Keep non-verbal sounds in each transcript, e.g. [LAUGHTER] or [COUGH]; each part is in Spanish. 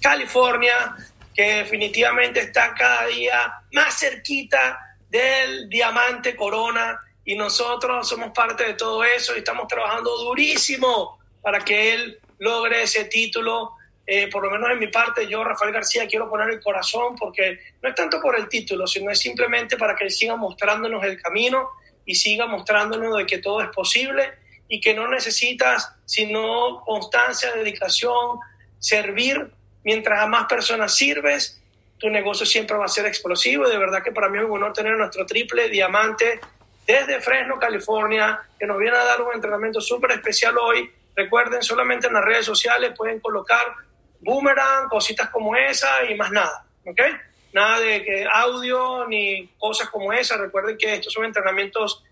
California, que definitivamente está cada día más cerquita del diamante corona y nosotros somos parte de todo eso y estamos trabajando durísimo para que él logre ese título. Eh, por lo menos en mi parte, yo, Rafael García, quiero poner el corazón porque no es tanto por el título, sino es simplemente para que él siga mostrándonos el camino y siga mostrándonos de que todo es posible y que no necesitas sino constancia, dedicación, servir mientras a más personas sirves, tu negocio siempre va a ser explosivo. De verdad que para mí es un honor tener nuestro triple diamante desde Fresno, California, que nos viene a dar un entrenamiento súper especial hoy. Recuerden, solamente en las redes sociales pueden colocar boomerang, cositas como esa y más nada, ¿ok? Nada de que audio ni cosas como esa. Recuerden que estos son entrenamientos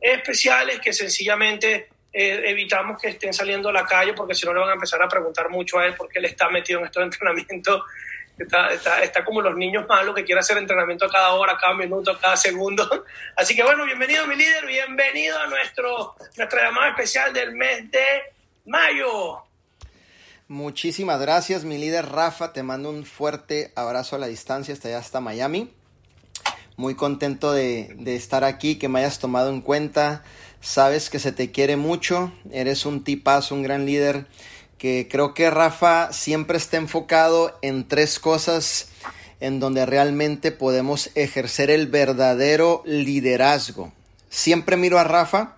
especiales que sencillamente eh, evitamos que estén saliendo a la calle porque si no le van a empezar a preguntar mucho a él porque él está metido en estos [LAUGHS] entrenamientos. Está, está, está, como los niños malos que quieren hacer entrenamiento a cada hora, cada minuto, a cada segundo. [LAUGHS] Así que bueno, bienvenido mi líder, bienvenido a nuestro, nuestra llamada especial del mes de mayo. Muchísimas gracias mi líder Rafa, te mando un fuerte abrazo a la distancia hasta allá, hasta Miami. Muy contento de, de estar aquí, que me hayas tomado en cuenta Sabes que se te quiere mucho, eres un tipazo, un gran líder, que creo que Rafa siempre está enfocado en tres cosas en donde realmente podemos ejercer el verdadero liderazgo. Siempre miro a Rafa,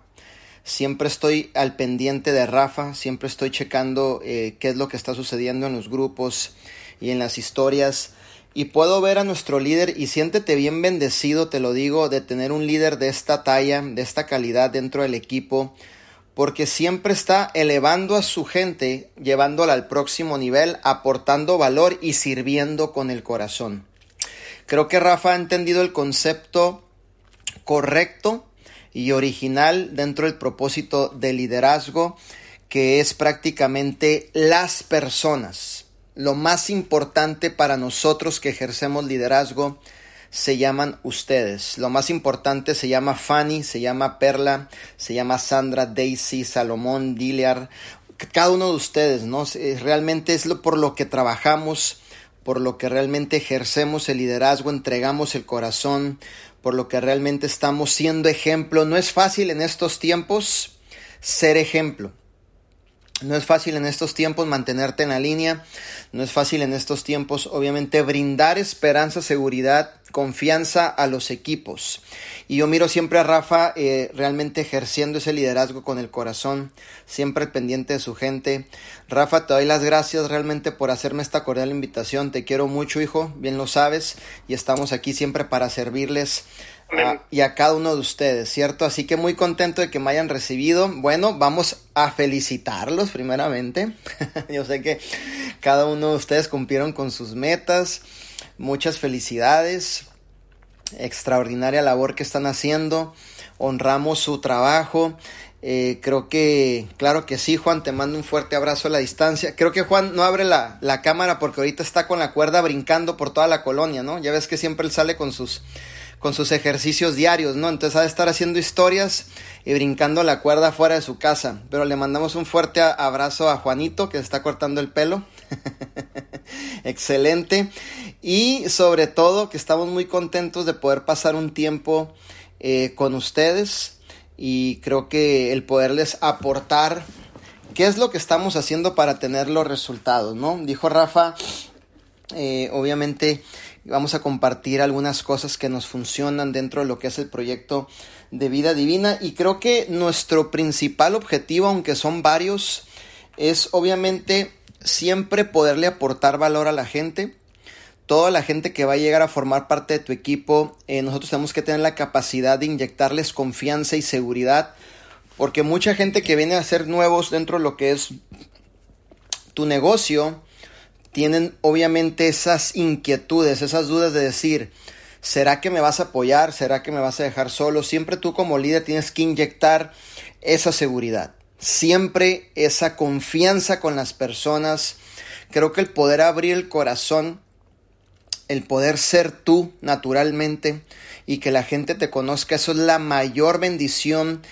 siempre estoy al pendiente de Rafa, siempre estoy checando eh, qué es lo que está sucediendo en los grupos y en las historias y puedo ver a nuestro líder y siéntete bien bendecido, te lo digo, de tener un líder de esta talla, de esta calidad dentro del equipo, porque siempre está elevando a su gente, llevándola al próximo nivel, aportando valor y sirviendo con el corazón. Creo que Rafa ha entendido el concepto correcto y original dentro del propósito de liderazgo, que es prácticamente las personas lo más importante para nosotros que ejercemos liderazgo se llaman ustedes. Lo más importante se llama Fanny, se llama Perla, se llama Sandra, Daisy, Salomón, Diliar, cada uno de ustedes, ¿no? Realmente es lo por lo que trabajamos, por lo que realmente ejercemos el liderazgo, entregamos el corazón, por lo que realmente estamos siendo ejemplo. No es fácil en estos tiempos ser ejemplo. No es fácil en estos tiempos mantenerte en la línea, no es fácil en estos tiempos obviamente brindar esperanza, seguridad, confianza a los equipos. Y yo miro siempre a Rafa eh, realmente ejerciendo ese liderazgo con el corazón, siempre pendiente de su gente. Rafa, te doy las gracias realmente por hacerme esta cordial invitación. Te quiero mucho, hijo, bien lo sabes, y estamos aquí siempre para servirles y a cada uno de ustedes, ¿cierto? Así que muy contento de que me hayan recibido. Bueno, vamos a felicitarlos primeramente. [LAUGHS] Yo sé que cada uno de ustedes cumplieron con sus metas. Muchas felicidades. Extraordinaria labor que están haciendo. Honramos su trabajo. Eh, creo que, claro que sí, Juan, te mando un fuerte abrazo a la distancia. Creo que Juan no abre la, la cámara porque ahorita está con la cuerda brincando por toda la colonia, ¿no? Ya ves que siempre él sale con sus con sus ejercicios diarios, ¿no? Entonces ha de estar haciendo historias y brincando la cuerda fuera de su casa. Pero le mandamos un fuerte abrazo a Juanito que está cortando el pelo. [LAUGHS] Excelente. Y sobre todo que estamos muy contentos de poder pasar un tiempo eh, con ustedes y creo que el poderles aportar qué es lo que estamos haciendo para tener los resultados, ¿no? Dijo Rafa, eh, obviamente Vamos a compartir algunas cosas que nos funcionan dentro de lo que es el proyecto de vida divina y creo que nuestro principal objetivo, aunque son varios, es obviamente siempre poderle aportar valor a la gente. Toda la gente que va a llegar a formar parte de tu equipo, eh, nosotros tenemos que tener la capacidad de inyectarles confianza y seguridad, porque mucha gente que viene a ser nuevos dentro de lo que es tu negocio, tienen obviamente esas inquietudes, esas dudas de decir, ¿será que me vas a apoyar? ¿Será que me vas a dejar solo? Siempre tú como líder tienes que inyectar esa seguridad, siempre esa confianza con las personas. Creo que el poder abrir el corazón, el poder ser tú naturalmente y que la gente te conozca, eso es la mayor bendición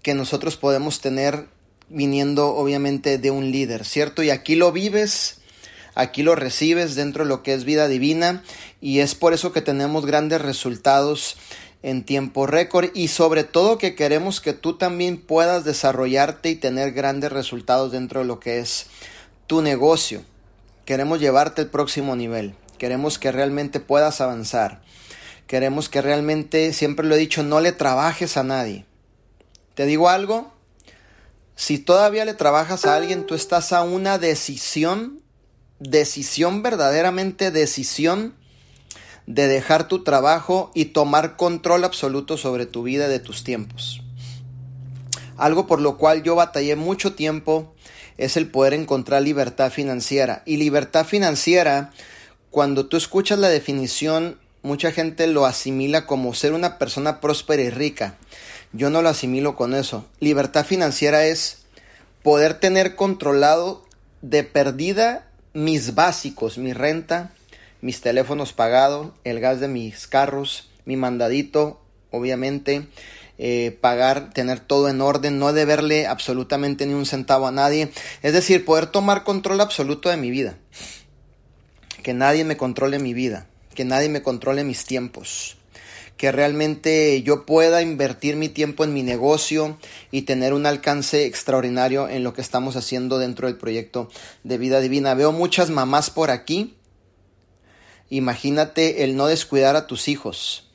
que nosotros podemos tener viniendo obviamente de un líder, ¿cierto? Y aquí lo vives aquí lo recibes dentro de lo que es vida divina y es por eso que tenemos grandes resultados en tiempo récord y sobre todo que queremos que tú también puedas desarrollarte y tener grandes resultados dentro de lo que es tu negocio. Queremos llevarte al próximo nivel. Queremos que realmente puedas avanzar. Queremos que realmente, siempre lo he dicho, no le trabajes a nadie. ¿Te digo algo? Si todavía le trabajas a alguien, tú estás a una decisión decisión, verdaderamente decisión de dejar tu trabajo y tomar control absoluto sobre tu vida y de tus tiempos. Algo por lo cual yo batallé mucho tiempo es el poder encontrar libertad financiera. Y libertad financiera, cuando tú escuchas la definición, mucha gente lo asimila como ser una persona próspera y rica. Yo no lo asimilo con eso. Libertad financiera es poder tener controlado de perdida mis básicos, mi renta, mis teléfonos pagados, el gas de mis carros, mi mandadito, obviamente, eh, pagar, tener todo en orden, no deberle absolutamente ni un centavo a nadie. Es decir, poder tomar control absoluto de mi vida. Que nadie me controle mi vida, que nadie me controle mis tiempos que realmente yo pueda invertir mi tiempo en mi negocio y tener un alcance extraordinario en lo que estamos haciendo dentro del proyecto de vida divina. Veo muchas mamás por aquí. Imagínate el no descuidar a tus hijos,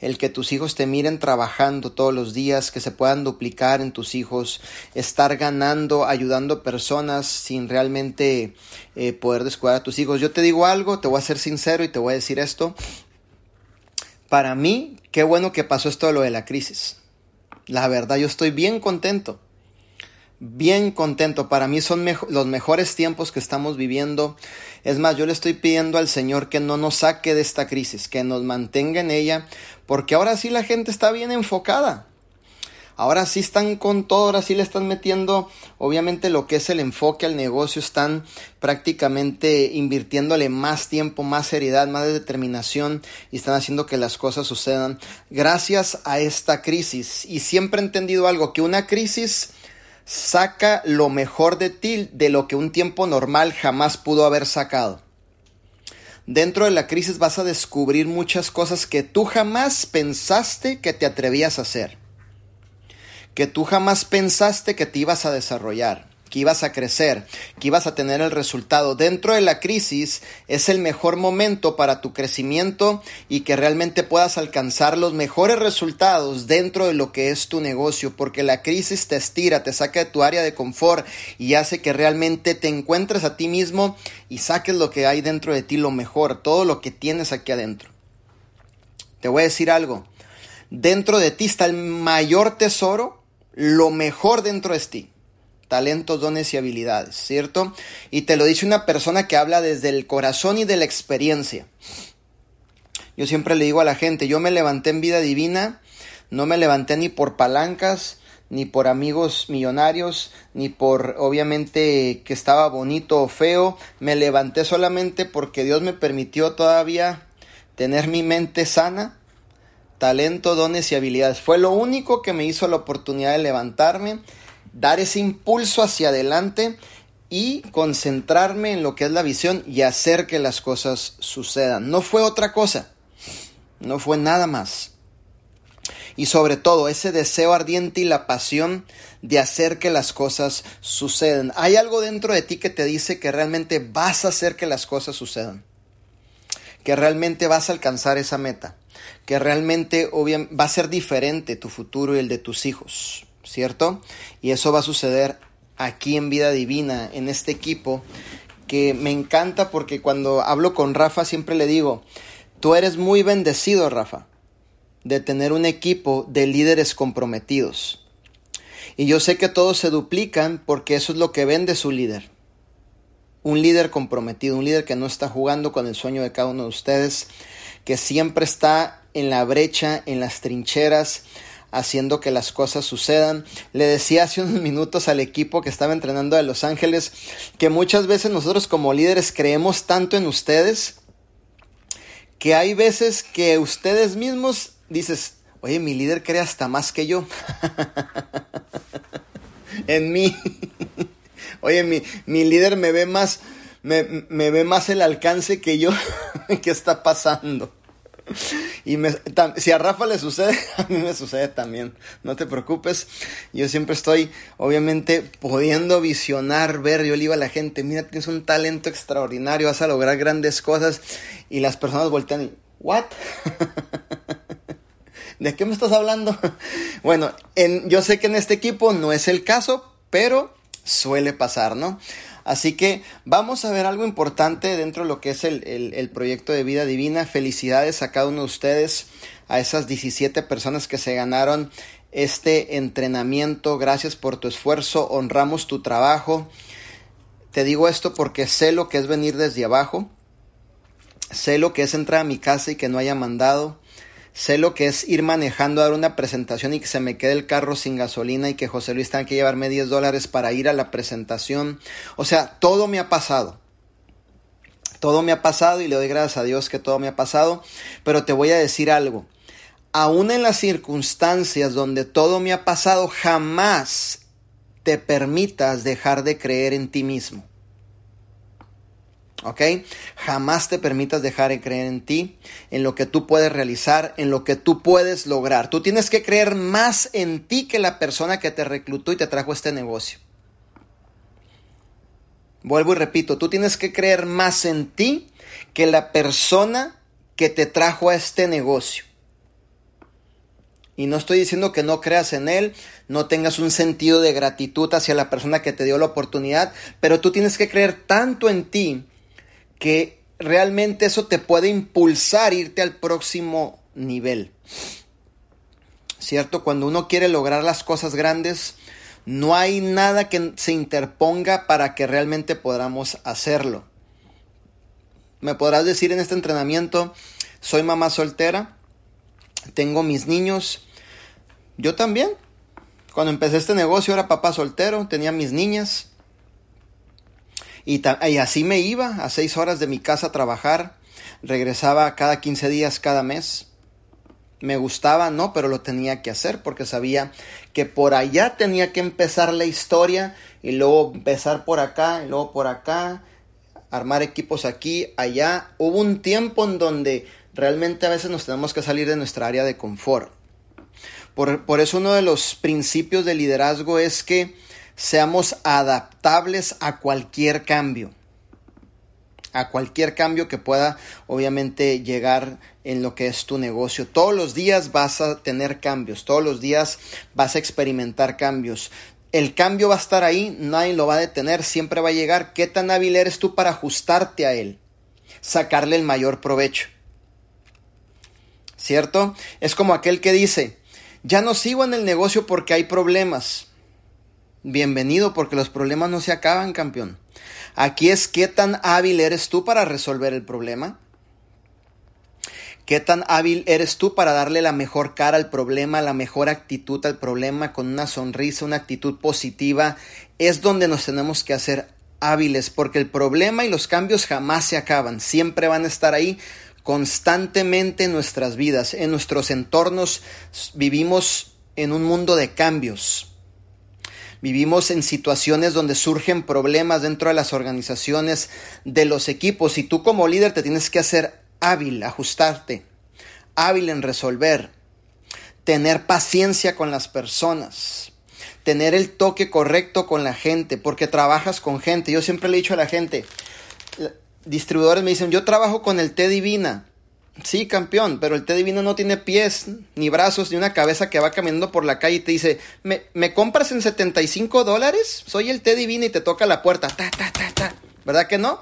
el que tus hijos te miren trabajando todos los días, que se puedan duplicar en tus hijos, estar ganando, ayudando personas sin realmente eh, poder descuidar a tus hijos. Yo te digo algo, te voy a ser sincero y te voy a decir esto para mí, qué bueno que pasó esto de lo de la crisis. La verdad, yo estoy bien contento. Bien contento. Para mí son los mejores tiempos que estamos viviendo. Es más, yo le estoy pidiendo al Señor que no nos saque de esta crisis, que nos mantenga en ella, porque ahora sí la gente está bien enfocada ahora sí están con todo, ahora sí le están metiendo obviamente lo que es el enfoque al negocio, están prácticamente invirtiéndole más tiempo, más seriedad, más determinación y están haciendo que las cosas sucedan gracias a esta crisis. Y siempre he entendido algo, que una crisis saca lo mejor de ti de lo que un tiempo normal jamás pudo haber sacado. Dentro de la crisis vas a descubrir muchas cosas que tú jamás pensaste que te atrevías a hacer que tú jamás pensaste que te ibas a desarrollar, que ibas a crecer, que ibas a tener el resultado. Dentro de la crisis es el mejor momento para tu crecimiento y que realmente puedas alcanzar los mejores resultados dentro de lo que es tu negocio, porque la crisis te estira, te saca de tu área de confort y hace que realmente te encuentres a ti mismo y saques lo que hay dentro de ti, lo mejor, todo lo que tienes aquí adentro. Te voy a decir algo. Dentro de ti está el mayor tesoro lo mejor dentro de ti. Talentos, dones y habilidades, ¿cierto? Y te lo dice una persona que habla desde el corazón y de la experiencia. Yo siempre le digo a la gente, yo me levanté en vida divina, no me levanté ni por palancas, ni por amigos millonarios, ni por obviamente que estaba bonito o feo, me levanté solamente porque Dios me permitió todavía tener mi mente sana, talento, dones y habilidades. Fue lo único que me hizo la oportunidad de levantarme, dar ese impulso hacia adelante y concentrarme en lo que es la visión y hacer que las cosas sucedan. No fue otra cosa, no fue nada más. Y sobre todo ese deseo ardiente y la pasión de hacer que las cosas sucedan. Hay algo dentro de ti que te dice que realmente vas a hacer que las cosas sucedan. Que realmente vas a alcanzar esa meta que realmente va a ser diferente tu futuro y el de tus hijos, ¿cierto? Y eso va a suceder aquí en Vida Divina, en este equipo, que me encanta porque cuando hablo con Rafa siempre le digo, tú eres muy bendecido, Rafa, de tener un equipo de líderes comprometidos. Y yo sé que todos se duplican porque eso es lo que vende su líder. un líder comprometido, un líder que no está jugando con el sueño de cada uno de ustedes, que siempre está en la brecha, en las trincheras, haciendo que las cosas sucedan. Le decía hace unos minutos al equipo que estaba entrenando a Los Ángeles que muchas veces nosotros como líderes creemos tanto en ustedes que hay veces que ustedes mismos dices, oye, mi líder cree hasta más que yo. [LAUGHS] en mí. [LAUGHS] oye, mi, mi líder me ve más, me, me ve más el alcance que yo. [LAUGHS] ¿Qué está pasando? [LAUGHS] Y si a Rafa le sucede, [LAUGHS] a mí me sucede también. No te preocupes. Yo siempre estoy, obviamente, pudiendo visionar, ver. Yo le digo a la gente, mira, tienes un talento extraordinario, vas a lograr grandes cosas. Y las personas voltean y, ¿what? [LAUGHS] ¿De qué me estás hablando? bueno, en, yo sé que en este equipo no es el caso, pero suele pasar, ¿no? Así que vamos a ver algo importante dentro de lo que es el, proyecto de vida divina. Felicidades a cada uno de ustedes, a esas 17 personas que se ganaron este entrenamiento. Gracias por tu esfuerzo, honramos tu trabajo. Te digo esto porque sé lo que es venir desde abajo. Sé lo que es entrar a mi casa y que no haya mandado. Sé lo que es ir manejando a dar una presentación y que se me quede el carro sin gasolina y que José Luis tenga que llevarme 10 dólares para ir a la presentación. O sea, todo me ha pasado. Todo me ha pasado y le doy gracias a Dios que todo me ha pasado. Pero te voy a decir algo. Aún en las circunstancias donde todo me ha pasado, jamás te permitas dejar de creer en ti mismo. ¿Ok? Jamás te permitas dejar de creer en ti, en lo que tú puedes realizar, en lo que tú puedes lograr. Tú tienes que creer más en ti que la persona que te reclutó y te trajo este negocio. Vuelvo y repito, tú tienes que creer más en ti que la persona que te trajo a este negocio. Y no estoy diciendo que no creas en él, no tengas un sentido de gratitud hacia la persona que te dio la oportunidad, pero tú tienes que creer tanto en ti que realmente eso te puede impulsar irte al próximo nivel. ¿Cierto? Cuando uno quiere lograr las cosas grandes, no hay nada que se interponga para que realmente podamos hacerlo. Me podrás decir en este entrenamiento, soy mamá soltera, tengo mis niños, yo también. Cuando empecé este negocio era papá soltero, tenía mis niñas, y, así me iba a seis horas de mi casa a trabajar. Regresaba cada 15 días, cada mes. Me gustaba, no, pero lo tenía que hacer porque sabía que por allá tenía que empezar la historia y luego empezar por acá y luego por acá, armar equipos aquí, allá. Hubo un tiempo en donde realmente a veces nos tenemos que salir de nuestra área de confort. Por, por eso uno de los principios de liderazgo es que seamos adaptables a cualquier cambio. A cualquier cambio que pueda obviamente llegar en lo que es tu negocio. Todos los días vas a tener cambios, todos los días vas a experimentar cambios. El cambio va a estar ahí, nadie lo va a detener, siempre va a llegar. ¿Qué tan hábil eres tú para ajustarte a él? Sacarle el mayor provecho. ¿Cierto? Es como aquel que dice, ya no sigo en el negocio porque hay problemas bienvenido porque los problemas no se acaban, campeón. Aquí es qué tan hábil eres tú para resolver el problema. ¿Qué tan hábil eres tú para darle la mejor cara al problema, la mejor actitud al problema, con una sonrisa, una actitud positiva? Es donde nos tenemos que hacer hábiles, porque el problema y los cambios jamás se acaban, siempre van a estar ahí constantemente en nuestras vidas, en nuestros entornos vivimos en un mundo de cambios. Vivimos en situaciones donde surgen problemas dentro de las organizaciones, de los equipos, y tú como líder te tienes que hacer hábil, ajustarte, hábil en resolver, tener paciencia con las personas, tener el toque correcto con la gente, porque trabajas con gente. Yo siempre le he dicho a la gente, distribuidores me dicen, yo trabajo con el té divina. Sí, campeón, pero el té divino no tiene pies, ni brazos, ni una cabeza que va caminando por la calle y te dice, ¿me, ¿me compras en 75 dólares? Soy el té divino y te toca la puerta. Ta, ta, ta, ta. ¿Verdad que no?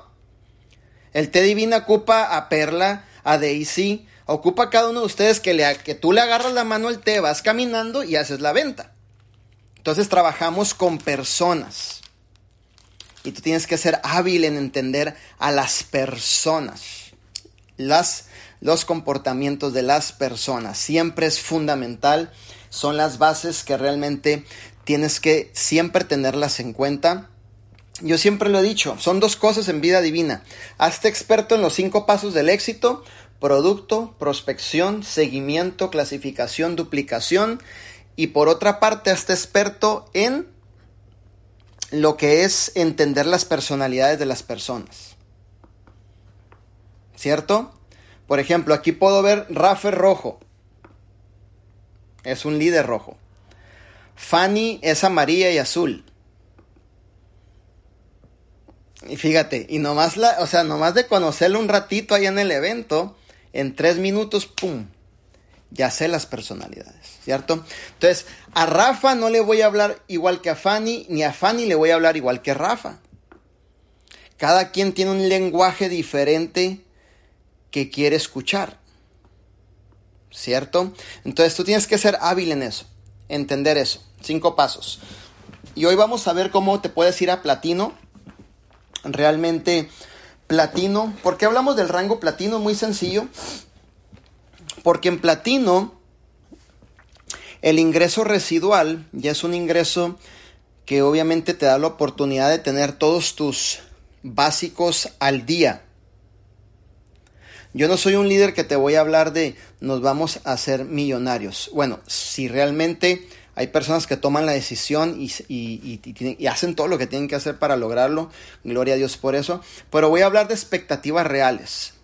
El té divino ocupa a Perla, a Daisy, ocupa a cada uno de ustedes que, le, que tú le agarras la mano al té, vas caminando y haces la venta. Entonces trabajamos con personas. y tú tienes que ser hábil en entender a las personas. Las, los comportamientos de las personas siempre es fundamental. Son las bases que realmente tienes que siempre tenerlas en cuenta. Yo siempre lo he dicho, son dos cosas en vida divina. Hazte experto en los cinco pasos del éxito, producto, prospección, seguimiento, clasificación, duplicación. Y por otra parte, hazte experto en lo que es entender las personalidades de las personas. ¿Cierto? Por ejemplo, aquí puedo ver Rafa rojo. Es un líder rojo. Fanny es amarilla y azul. Y fíjate, y nomás la, o sea, nomás de conocerlo un ratito ahí en el evento, en tres minutos, ¡pum! Ya sé las personalidades, ¿cierto? Entonces, a Rafa no le voy a hablar igual que a Fanny, ni a Fanny le voy a hablar igual que a Rafa. Cada quien tiene un lenguaje diferente que quiere escuchar, ¿cierto? Entonces tú tienes que ser hábil en eso, entender eso. Cinco pasos. Y hoy vamos a ver cómo te puedes ir a platino. Realmente platino. ¿Por qué hablamos del rango platino? Muy sencillo. Porque en platino el ingreso residual ya es un ingreso que obviamente te da la oportunidad de tener todos tus básicos al día. Yo no soy un líder que te voy a hablar de nos vamos a hacer millonarios. Bueno, si realmente hay personas que toman la decisión y, hacen todo lo que tienen que hacer para lograrlo. Gloria a Dios por eso. Pero voy a hablar de expectativas reales.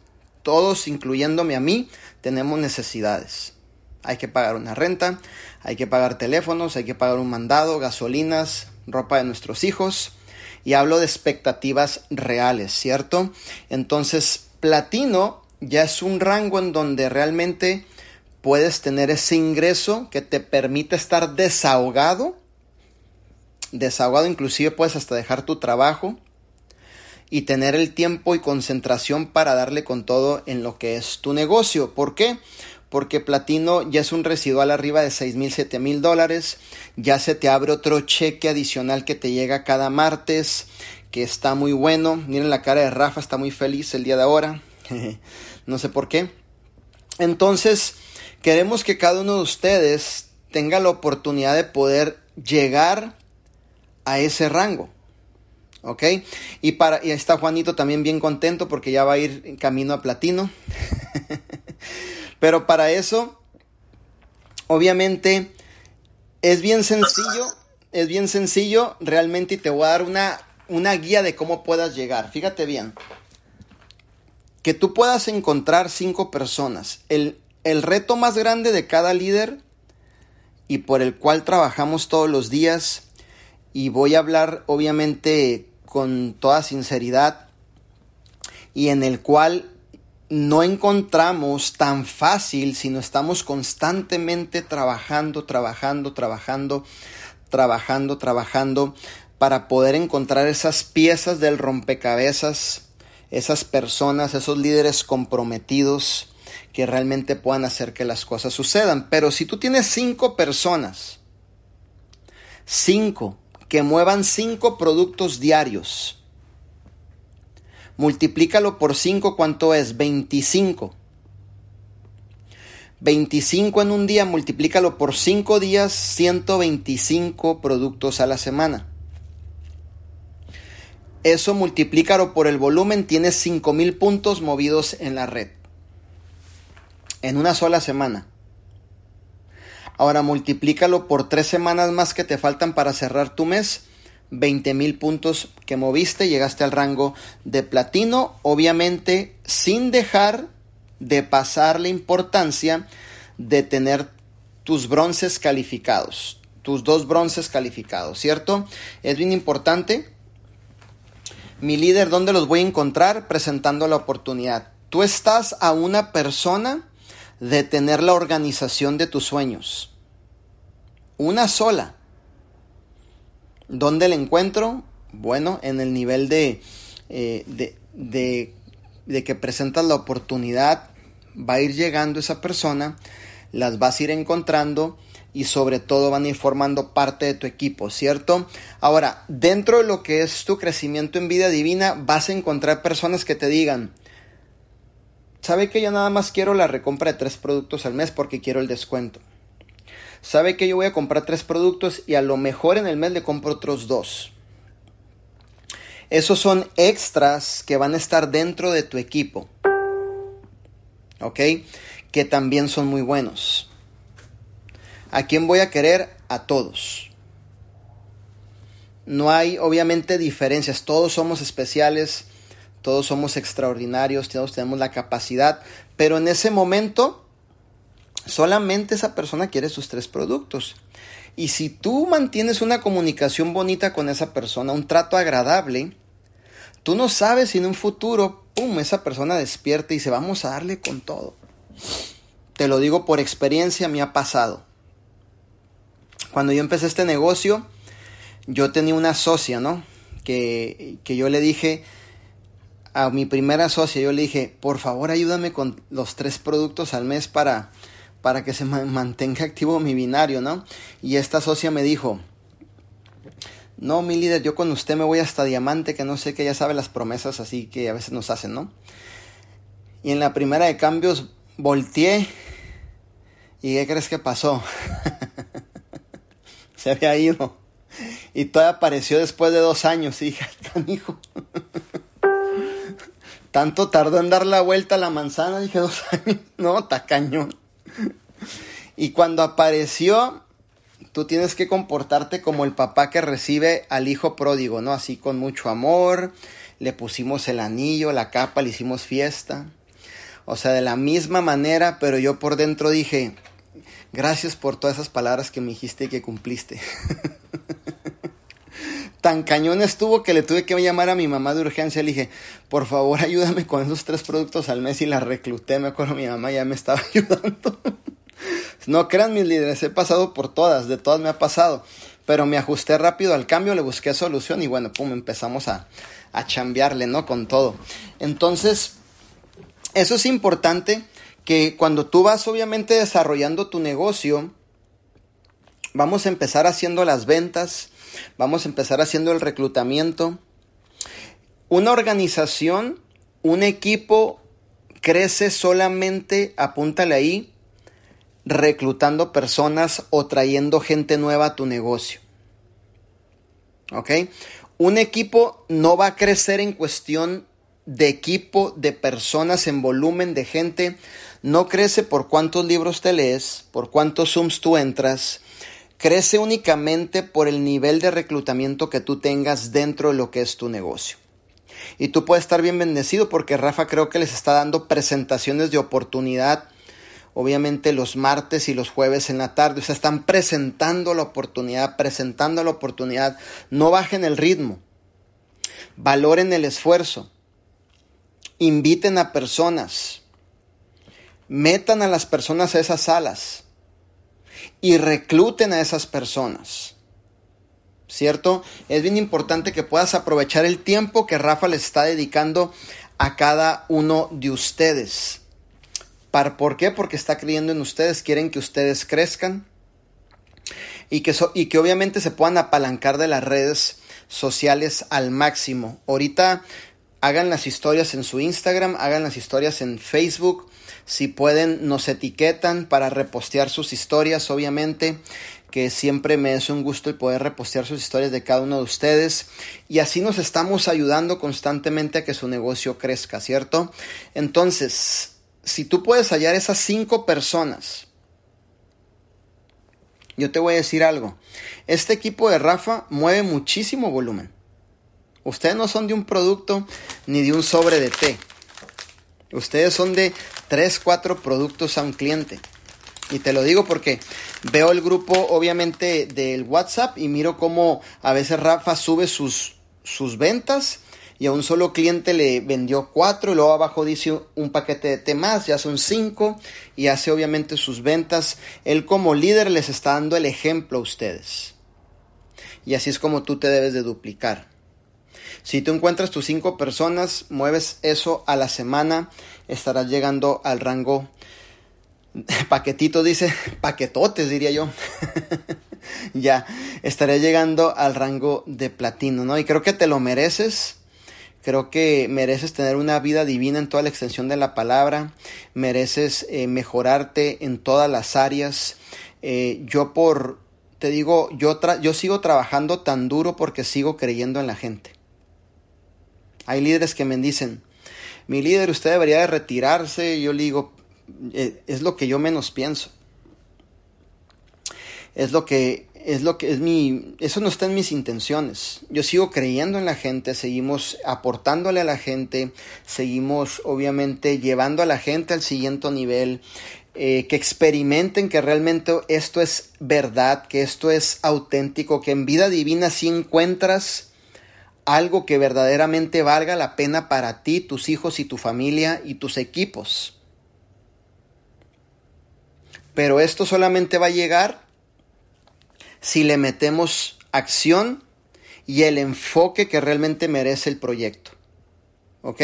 Todos, incluyéndome a mí, tenemos necesidades. Hay que pagar una renta, hay que pagar teléfonos, hay que pagar un mandado, gasolinas, ropa de nuestros hijos. Y hablo de expectativas reales, ¿cierto? Entonces, platino ya es un rango en donde realmente puedes tener ese ingreso que te permite estar desahogado. Desahogado inclusive puedes hasta dejar tu trabajo y tener el tiempo y concentración para darle con todo en lo que es tu negocio. ¿Por qué? Porque platino ya es un residual arriba de 6 mil, 7 mil dólares. Ya se te abre otro cheque adicional que te llega cada martes, que está muy bueno. Miren la cara de Rafa, está muy feliz el día de ahora. [LAUGHS] no sé por qué. Entonces, Queremos que cada uno de ustedes tenga la oportunidad de poder llegar a ese rango. ¿Ok? Y, para, y está Juanito también bien contento porque ya va a ir camino a platino. [LAUGHS] Pero para eso, obviamente, es bien sencillo. Es bien sencillo realmente y te voy a dar una, una guía de cómo puedas llegar. Fíjate bien. Que tú puedas encontrar cinco personas. El, el reto más grande de cada líder y por el cual trabajamos todos los días y voy a hablar obviamente con toda sinceridad y en el cual no encontramos tan fácil si no estamos constantemente trabajando, trabajando, trabajando, trabajando, trabajando para poder encontrar esas piezas del rompecabezas, esas personas, esos líderes comprometidos, que realmente puedan hacer que las cosas sucedan. Pero si tú tienes cinco personas, cinco, que muevan cinco productos diarios, multiplícalo por cinco, ¿cuánto es? 25. 25 en un día, multiplícalo por cinco días, 125 productos a la semana. Eso multiplícalo por el volumen, tienes 5000 puntos movidos en la red en una sola semana. Ahora multiplícalo por tres semanas más que te faltan para cerrar tu mes. 20 mil puntos que moviste, llegaste al rango de platino, obviamente sin dejar de pasar la importancia de tener tus bronces calificados, tus dos bronces calificados, ¿cierto? Es bien importante. Mi líder, ¿dónde los voy a encontrar? Presentando la oportunidad. Tú estás a una persona de tener la organización de tus sueños. Una sola. ¿Dónde la encuentro? Bueno, en el nivel de, eh, de, de, de que presentas la oportunidad, va a ir llegando esa persona, las vas a ir encontrando y sobre todo van a ir formando parte de tu equipo, ¿cierto? Ahora, dentro de lo que es tu crecimiento en vida divina, vas a encontrar personas que te digan, ¿sabe que yo nada más quiero la recompra de tres productos al mes porque quiero el descuento? ¿Sabe que yo voy a comprar tres productos y a lo mejor en el mes le compro otros dos? Esos son extras que van a estar dentro de tu equipo. ¿Ok? Que también son muy buenos. ¿A quién voy a querer? A todos. No hay obviamente diferencias. Todos somos especiales. Todos somos extraordinarios. Todos tenemos la capacidad. Pero en ese momento solamente esa persona quiere sus tres productos. Y si tú mantienes una comunicación bonita con esa persona, un trato agradable, tú no sabes si en un futuro, ¡pum!, esa persona despierta y dice, vamos a darle con todo. Te lo digo por experiencia, me ha pasado. Cuando yo empecé este negocio, yo tenía una socia, ¿no? Que, que yo le dije a mi primera socia, yo le dije, por favor ayúdame con los tres productos al mes para, para que se mantenga activo mi binario, ¿no? Y esta socia me dijo, no, mi líder, yo con usted me voy hasta diamante, que no sé que ya sabe las promesas así que a veces nos hacen, ¿no? Y en la primera de cambios volteé y ¿qué crees que pasó? [LAUGHS] [LAUGHS] se había ido. Y todavía apareció después de dos años, hija, [LAUGHS] hijo. Tanto tardó en dar la vuelta a la manzana, dije dos [LAUGHS] años. No, tacañón. Y cuando apareció, tú tienes que comportarte como el papá que recibe al hijo pródigo, ¿no? Así con mucho amor, le pusimos el anillo, la capa, le hicimos fiesta. O sea, de la misma manera, pero yo por dentro dije, gracias por todas esas palabras que me dijiste y que cumpliste. [LAUGHS] Tan cañón estuvo que le tuve que llamar a mi mamá de urgencia. Le dije, por favor, ayúdame con esos tres productos al mes y la recluté. Me acuerdo, mi mamá ya me estaba [LAUGHS] ayudando. No crean mis líderes, he pasado por todas, de todas me ha pasado. Pero me ajusté rápido al cambio, le busqué solución y bueno, pum, empezamos a, a chambearle, ¿no? Con todo. Entonces, eso es importante que cuando tú vas obviamente desarrollando tu negocio, vamos a empezar haciendo las ventas, vamos a empezar haciendo el reclutamiento. Una organización, un equipo crece solamente, apúntale ahí, reclutando personas o trayendo gente nueva a tu negocio. ¿Ok? Un equipo no va a crecer en cuestión de equipo, de personas, en volumen de gente. No crece por cuántos libros te lees, por cuántos Zooms tú entras. Crece únicamente por el nivel de reclutamiento que tú tengas dentro de lo que es tu negocio. Y tú puedes estar bien bendecido porque Rafa creo que les está dando presentaciones de oportunidad obviamente los martes y los jueves en la tarde. O sea, están presentando la oportunidad, presentando la oportunidad. No bajen el ritmo. Valoren el esfuerzo. Inviten a personas. Metan a las personas a esas salas. Y recluten a esas personas. ¿Cierto? Es bien importante que puedas aprovechar el tiempo que Rafa les está dedicando a cada uno de ustedes. ¿Por qué? Porque está creyendo en ustedes, quieren que ustedes crezcan y que, y que obviamente se puedan apalancar de las redes sociales al máximo. Ahorita hagan las historias en su Instagram, hagan las historias en Facebook. Si pueden, nos etiquetan para repostear sus historias, obviamente, que siempre me es un gusto el poder repostear sus historias de cada uno de ustedes. Y así nos estamos ayudando constantemente a que su negocio crezca, ¿cierto? Entonces, si tú puedes hallar esas cinco personas, yo te voy a decir algo. Este equipo de Rafa mueve muchísimo volumen. Ustedes no son de un producto ni de un sobre de té. Ustedes son de 3, 4 productos a un cliente. Y te lo digo porque veo el grupo obviamente del WhatsApp y miro cómo a veces Rafa sube sus, sus ventas y a un solo cliente le vendió cuatro y luego abajo dice un paquete de té más, ya son cinco y hace obviamente sus ventas. Él como líder les está dando el ejemplo a ustedes. Y así es como tú te debes de duplicar. Si tú encuentras tus cinco personas, mueves eso a la semana, estarás llegando al rango [LAUGHS] paquetitos, dice, [LAUGHS] paquetotes diría yo. [LAUGHS] ya estaré llegando al rango de platino, ¿no? Y creo que te lo mereces. Creo que mereces tener una vida divina en toda la extensión de la palabra. Mereces eh, mejorarte en todas las áreas. Eh, yo por, te digo, yo, yo sigo trabajando tan duro porque sigo creyendo en la gente. Hay líderes que me dicen, mi líder, usted debería de retirarse. Yo le digo, eh, es lo que yo menos pienso. Es lo que es lo que es mi eso no está en mis intenciones. Yo sigo creyendo en la gente, seguimos aportándole a la gente, seguimos obviamente llevando a la gente al siguiente nivel. Eh, que experimenten que realmente esto es verdad, que esto es auténtico, que en vida divina si encuentras algo que verdaderamente valga la pena para ti, tus hijos y tu familia y tus equipos. Pero esto solamente va a llegar si le metemos acción y el enfoque que realmente merece el proyecto. ¿Ok?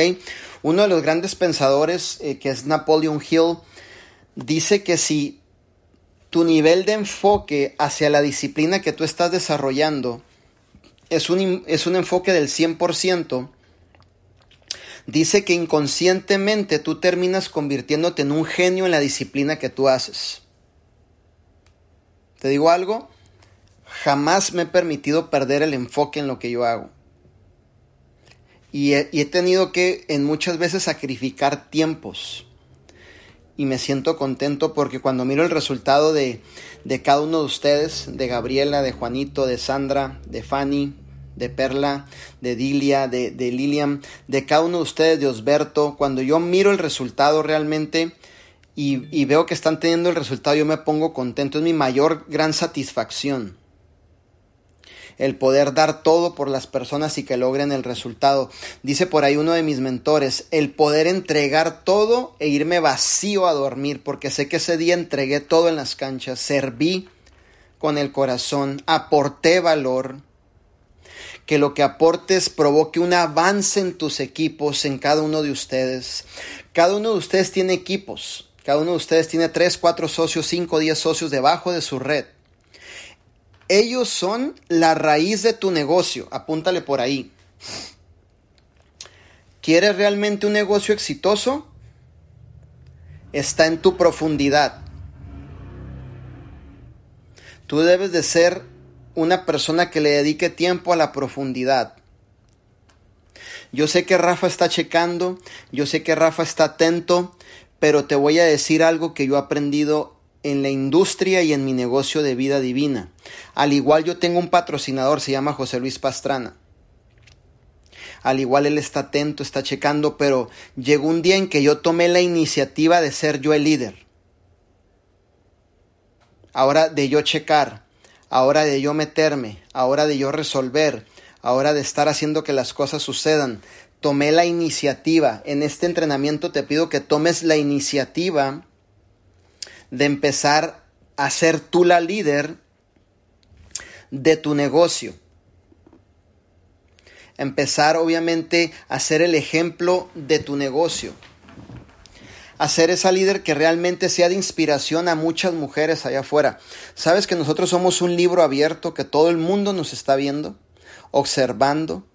Uno de los grandes pensadores, eh, que es Napoleon Hill, dice que si tu nivel de enfoque hacia la disciplina que tú estás desarrollando es un, es un enfoque del 100%, dice que inconscientemente tú terminas convirtiéndote en un genio en la disciplina que tú haces. ¿Te digo algo? Jamás me he permitido perder el enfoque en lo que yo hago. Y he, tenido que en muchas veces sacrificar tiempos. Y me siento contento porque cuando miro el resultado de, de cada uno de ustedes, de Gabriela, de Juanito, de Sandra, de Fanny, de Perla, de Dilia, de, Lilian, de cada uno de ustedes, de Osberto, cuando yo miro el resultado realmente y, veo que están teniendo el resultado, yo me pongo contento. Es mi mayor gran satisfacción el poder dar todo por las personas y que logren el resultado. Dice por ahí uno de mis mentores, el poder entregar todo e irme vacío a dormir, porque sé que ese día entregué todo en las canchas, serví con el corazón, aporté valor, que lo que aportes provoque un avance en tus equipos, en cada uno de ustedes. Cada uno de ustedes tiene equipos. Cada uno de ustedes tiene 3, 4 socios, 5, 10 socios debajo de su red. Ellos son la raíz de tu negocio. Apúntale por ahí. ¿Quieres realmente un negocio exitoso? Está en tu profundidad. Tú debes de ser una persona que le dedique tiempo a la profundidad. Yo sé que Rafa está checando, yo sé que Rafa está atento, pero te voy a decir algo que yo he aprendido en la industria y en mi negocio de vida divina. Al igual yo tengo un patrocinador, se llama José Luis Pastrana. Al igual él está atento, está checando, pero llegó un día en que yo tomé la iniciativa de ser yo el líder. Ahora de yo checar, ahora de yo meterme, ahora de yo resolver, ahora de estar haciendo que las cosas sucedan, tomé la iniciativa. En este entrenamiento te pido que tomes la iniciativa de empezar a ser tú la líder de tu negocio. Empezar obviamente a ser el ejemplo de tu negocio. A ser esa líder que realmente sea de inspiración a muchas mujeres allá afuera. Sabes que nosotros somos un libro abierto, que todo el mundo nos está viendo, observando,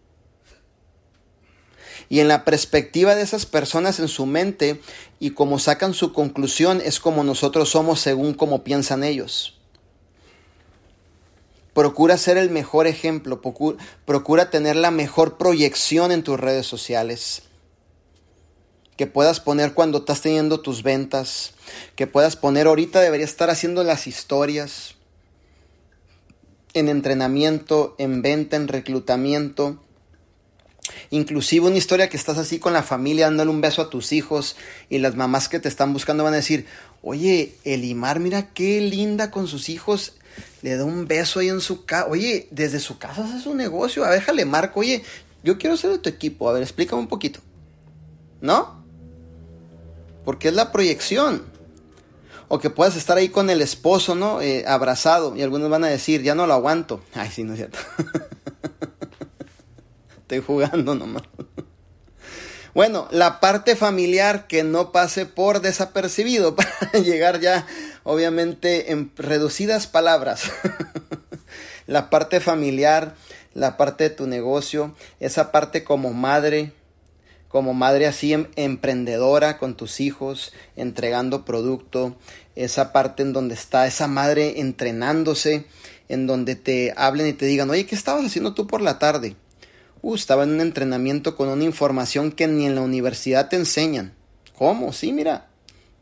y en la perspectiva de esas personas en su mente y como sacan su conclusión es como nosotros somos según como piensan ellos. Procura ser el mejor ejemplo, procura tener la mejor proyección en tus redes sociales. Que puedas poner cuando estás teniendo tus ventas, que puedas poner ahorita debería estar haciendo las historias en entrenamiento, en venta, en reclutamiento, Inclusive una historia que estás así con la familia dándole un beso a tus hijos y las mamás que te están buscando van a decir, oye, Elimar, mira qué linda con sus hijos, le da un beso ahí en su casa, oye, desde su casa hace su negocio, a ver, déjale marco, oye, yo quiero ser de tu equipo, a ver, explícame un poquito, ¿no? Porque es la proyección. O que puedas estar ahí con el esposo, ¿no? Eh, abrazado. Y algunos van a decir, ya no lo aguanto. [LAUGHS] Ay, sí, no es cierto. [LAUGHS] Estoy jugando nomás. [LAUGHS] Bueno, la parte familiar que no pase por desapercibido para llegar ya, obviamente, en reducidas palabras. [LAUGHS] la parte familiar, la parte de tu negocio, esa parte como madre, como madre así em, emprendedora con tus hijos, entregando producto, esa parte en donde está esa madre entrenándose, en donde te hablen y te digan, oye, ¿qué estabas haciendo tú por la tarde? Uh, estaba en un entrenamiento con una información que ni en la universidad te enseñan. ¿Cómo? Sí, mira,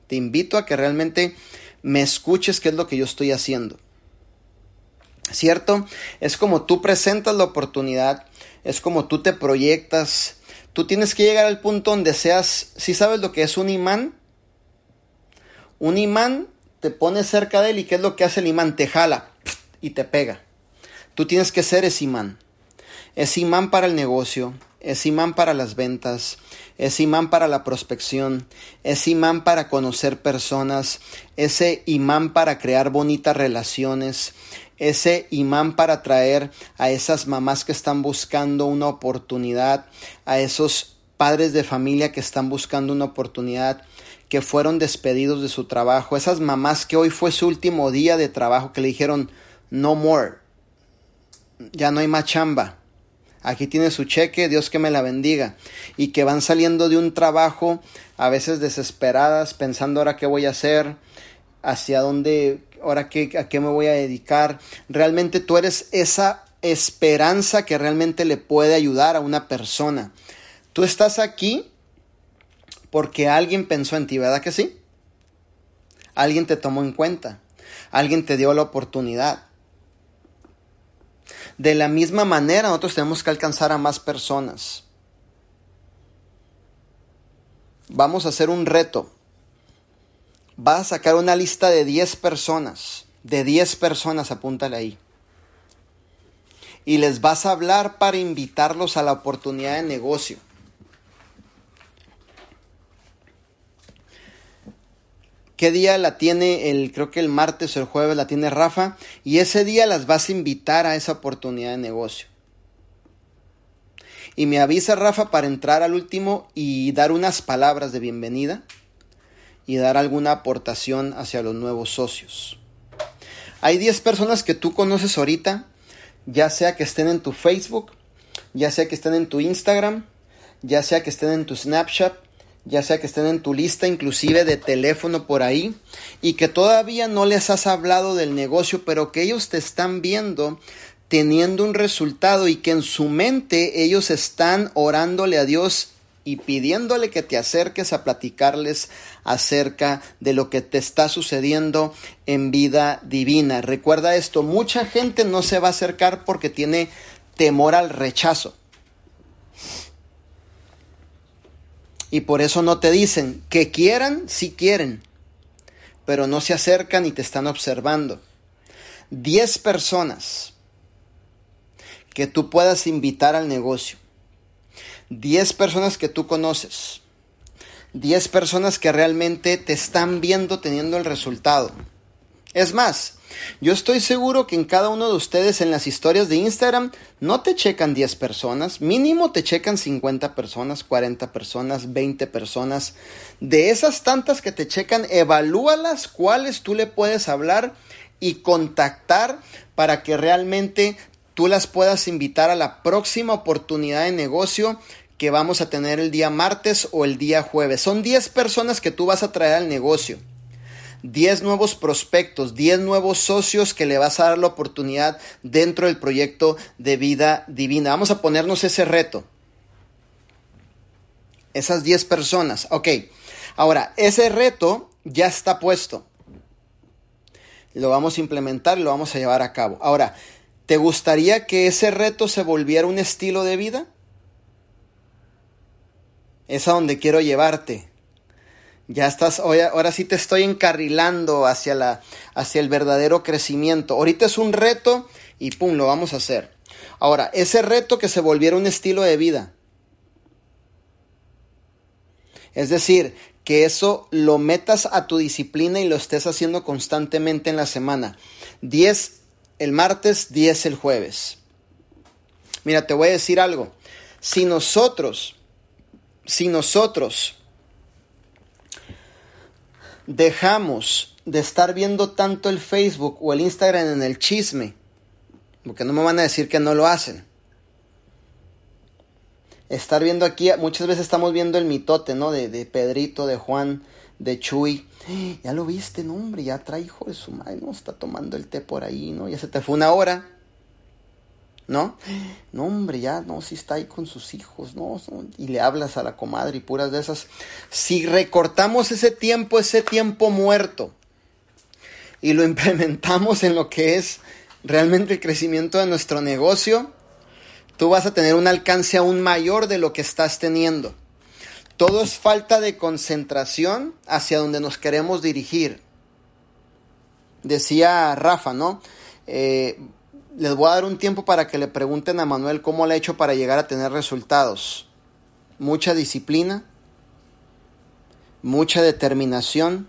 te invito a que realmente me escuches qué es lo que yo estoy haciendo. ¿Cierto? Es como tú presentas la oportunidad, es como tú te proyectas. Tú tienes que llegar al punto donde seas, si sabes lo que es un imán, un imán te pone cerca de él y ¿qué es lo que hace el imán? Te jala y te pega. Tú tienes que ser ese imán. Es imán para el negocio, es imán para las ventas, es imán para la prospección, es imán para conocer personas, ese imán para crear bonitas relaciones, ese imán para atraer a esas mamás que están buscando una oportunidad, a esos padres de familia que están buscando una oportunidad, que fueron despedidos de su trabajo, esas mamás que hoy fue su último día de trabajo, que le dijeron, no more, ya no hay más chamba aquí tiene su cheque, Dios que me la bendiga, y que van saliendo de un trabajo a veces desesperadas, pensando ahora qué voy a hacer, hacia dónde, ahora qué, a qué me voy a dedicar. Realmente tú eres esa esperanza que realmente le puede ayudar a una persona. Tú estás aquí porque alguien pensó en ti, ¿verdad que sí? Alguien te tomó en cuenta, alguien te dio la oportunidad. De la misma manera, nosotros tenemos que alcanzar a más personas. Vamos a hacer un reto. Vas a sacar una lista de 10 personas. De 10 personas, apúntale ahí. Y les vas a hablar para invitarlos a la oportunidad de negocio. Qué día la tiene el, creo que el martes o el jueves la tiene Rafa, y ese día las vas a invitar a esa oportunidad de negocio. Y me avisa Rafa para entrar al último y dar unas palabras de bienvenida y dar alguna aportación hacia los nuevos socios. Hay 10 personas que tú conoces ahorita, ya sea que estén en tu Facebook, ya sea que estén en tu Instagram, ya sea que estén en tu Snapchat, ya sea que estén en tu lista inclusive de teléfono por ahí y que todavía no les has hablado del negocio, pero que ellos te están viendo teniendo un resultado y que en su mente ellos están orándole a Dios y pidiéndole que te acerques a platicarles acerca de lo que te está sucediendo en vida divina. Recuerda esto, mucha gente no se va a acercar porque tiene temor al rechazo. Y por eso no te dicen que quieran, si quieren, pero no se acercan y te están observando. Diez personas que tú puedas invitar al negocio. Diez personas que tú conoces. Diez personas que realmente te están viendo teniendo el resultado. Es más, yo estoy seguro que en cada uno de ustedes en las historias de Instagram no te checan 10 personas, mínimo te checan 50 personas, 40 personas, 20 personas. De esas tantas que te checan, evalúalas cuáles tú le puedes hablar y contactar para que realmente tú las puedas invitar a la próxima oportunidad de negocio que vamos a tener el día martes o el día jueves. Son 10 personas que tú vas a traer al negocio. 10 nuevos prospectos, 10 nuevos socios que le vas a dar la oportunidad dentro del proyecto de vida divina. Vamos a ponernos ese reto. Esas 10 personas. Ok. Ahora, ese reto ya está puesto. Lo vamos a implementar y lo vamos a llevar a cabo. Ahora, ¿te gustaría que ese reto se volviera un estilo de vida? Es a donde quiero llevarte. Ya estás, ahora sí te estoy encarrilando hacia, la, hacia el verdadero crecimiento. Ahorita es un reto y pum, lo vamos a hacer. Ahora, ese reto que se volviera un estilo de vida. Es decir, que eso lo metas a tu disciplina y lo estés haciendo constantemente en la semana. 10 el martes, 10 el jueves. Mira, te voy a decir algo. Si nosotros si nosotros dejamos de estar viendo tanto el Facebook o el Instagram en el chisme, porque no me van a decir que no lo hacen. Estar viendo aquí, muchas veces estamos viendo el mitote, ¿no? De, de Pedrito, de Juan, de Chuy. Ya lo viste, no, hombre, ya trae hijo de su madre, ¿no? Está tomando el té por ahí, ¿no? Ya se te fue una hora. ¿No? No, hombre, ya, no, si está ahí con sus hijos, ¿no? Y le hablas a la comadre y puras de esas. Si recortamos ese tiempo, ese tiempo muerto, y lo [LAUGHS] implementamos en lo que es realmente el crecimiento de nuestro negocio, tú vas a tener un alcance aún mayor de lo que estás teniendo. Todo es falta de concentración hacia donde nos queremos dirigir. Decía Rafa, ¿no? Eh, les voy a dar un tiempo para que le pregunten a Manuel cómo le ha hecho para llegar a tener resultados. Mucha disciplina, mucha determinación,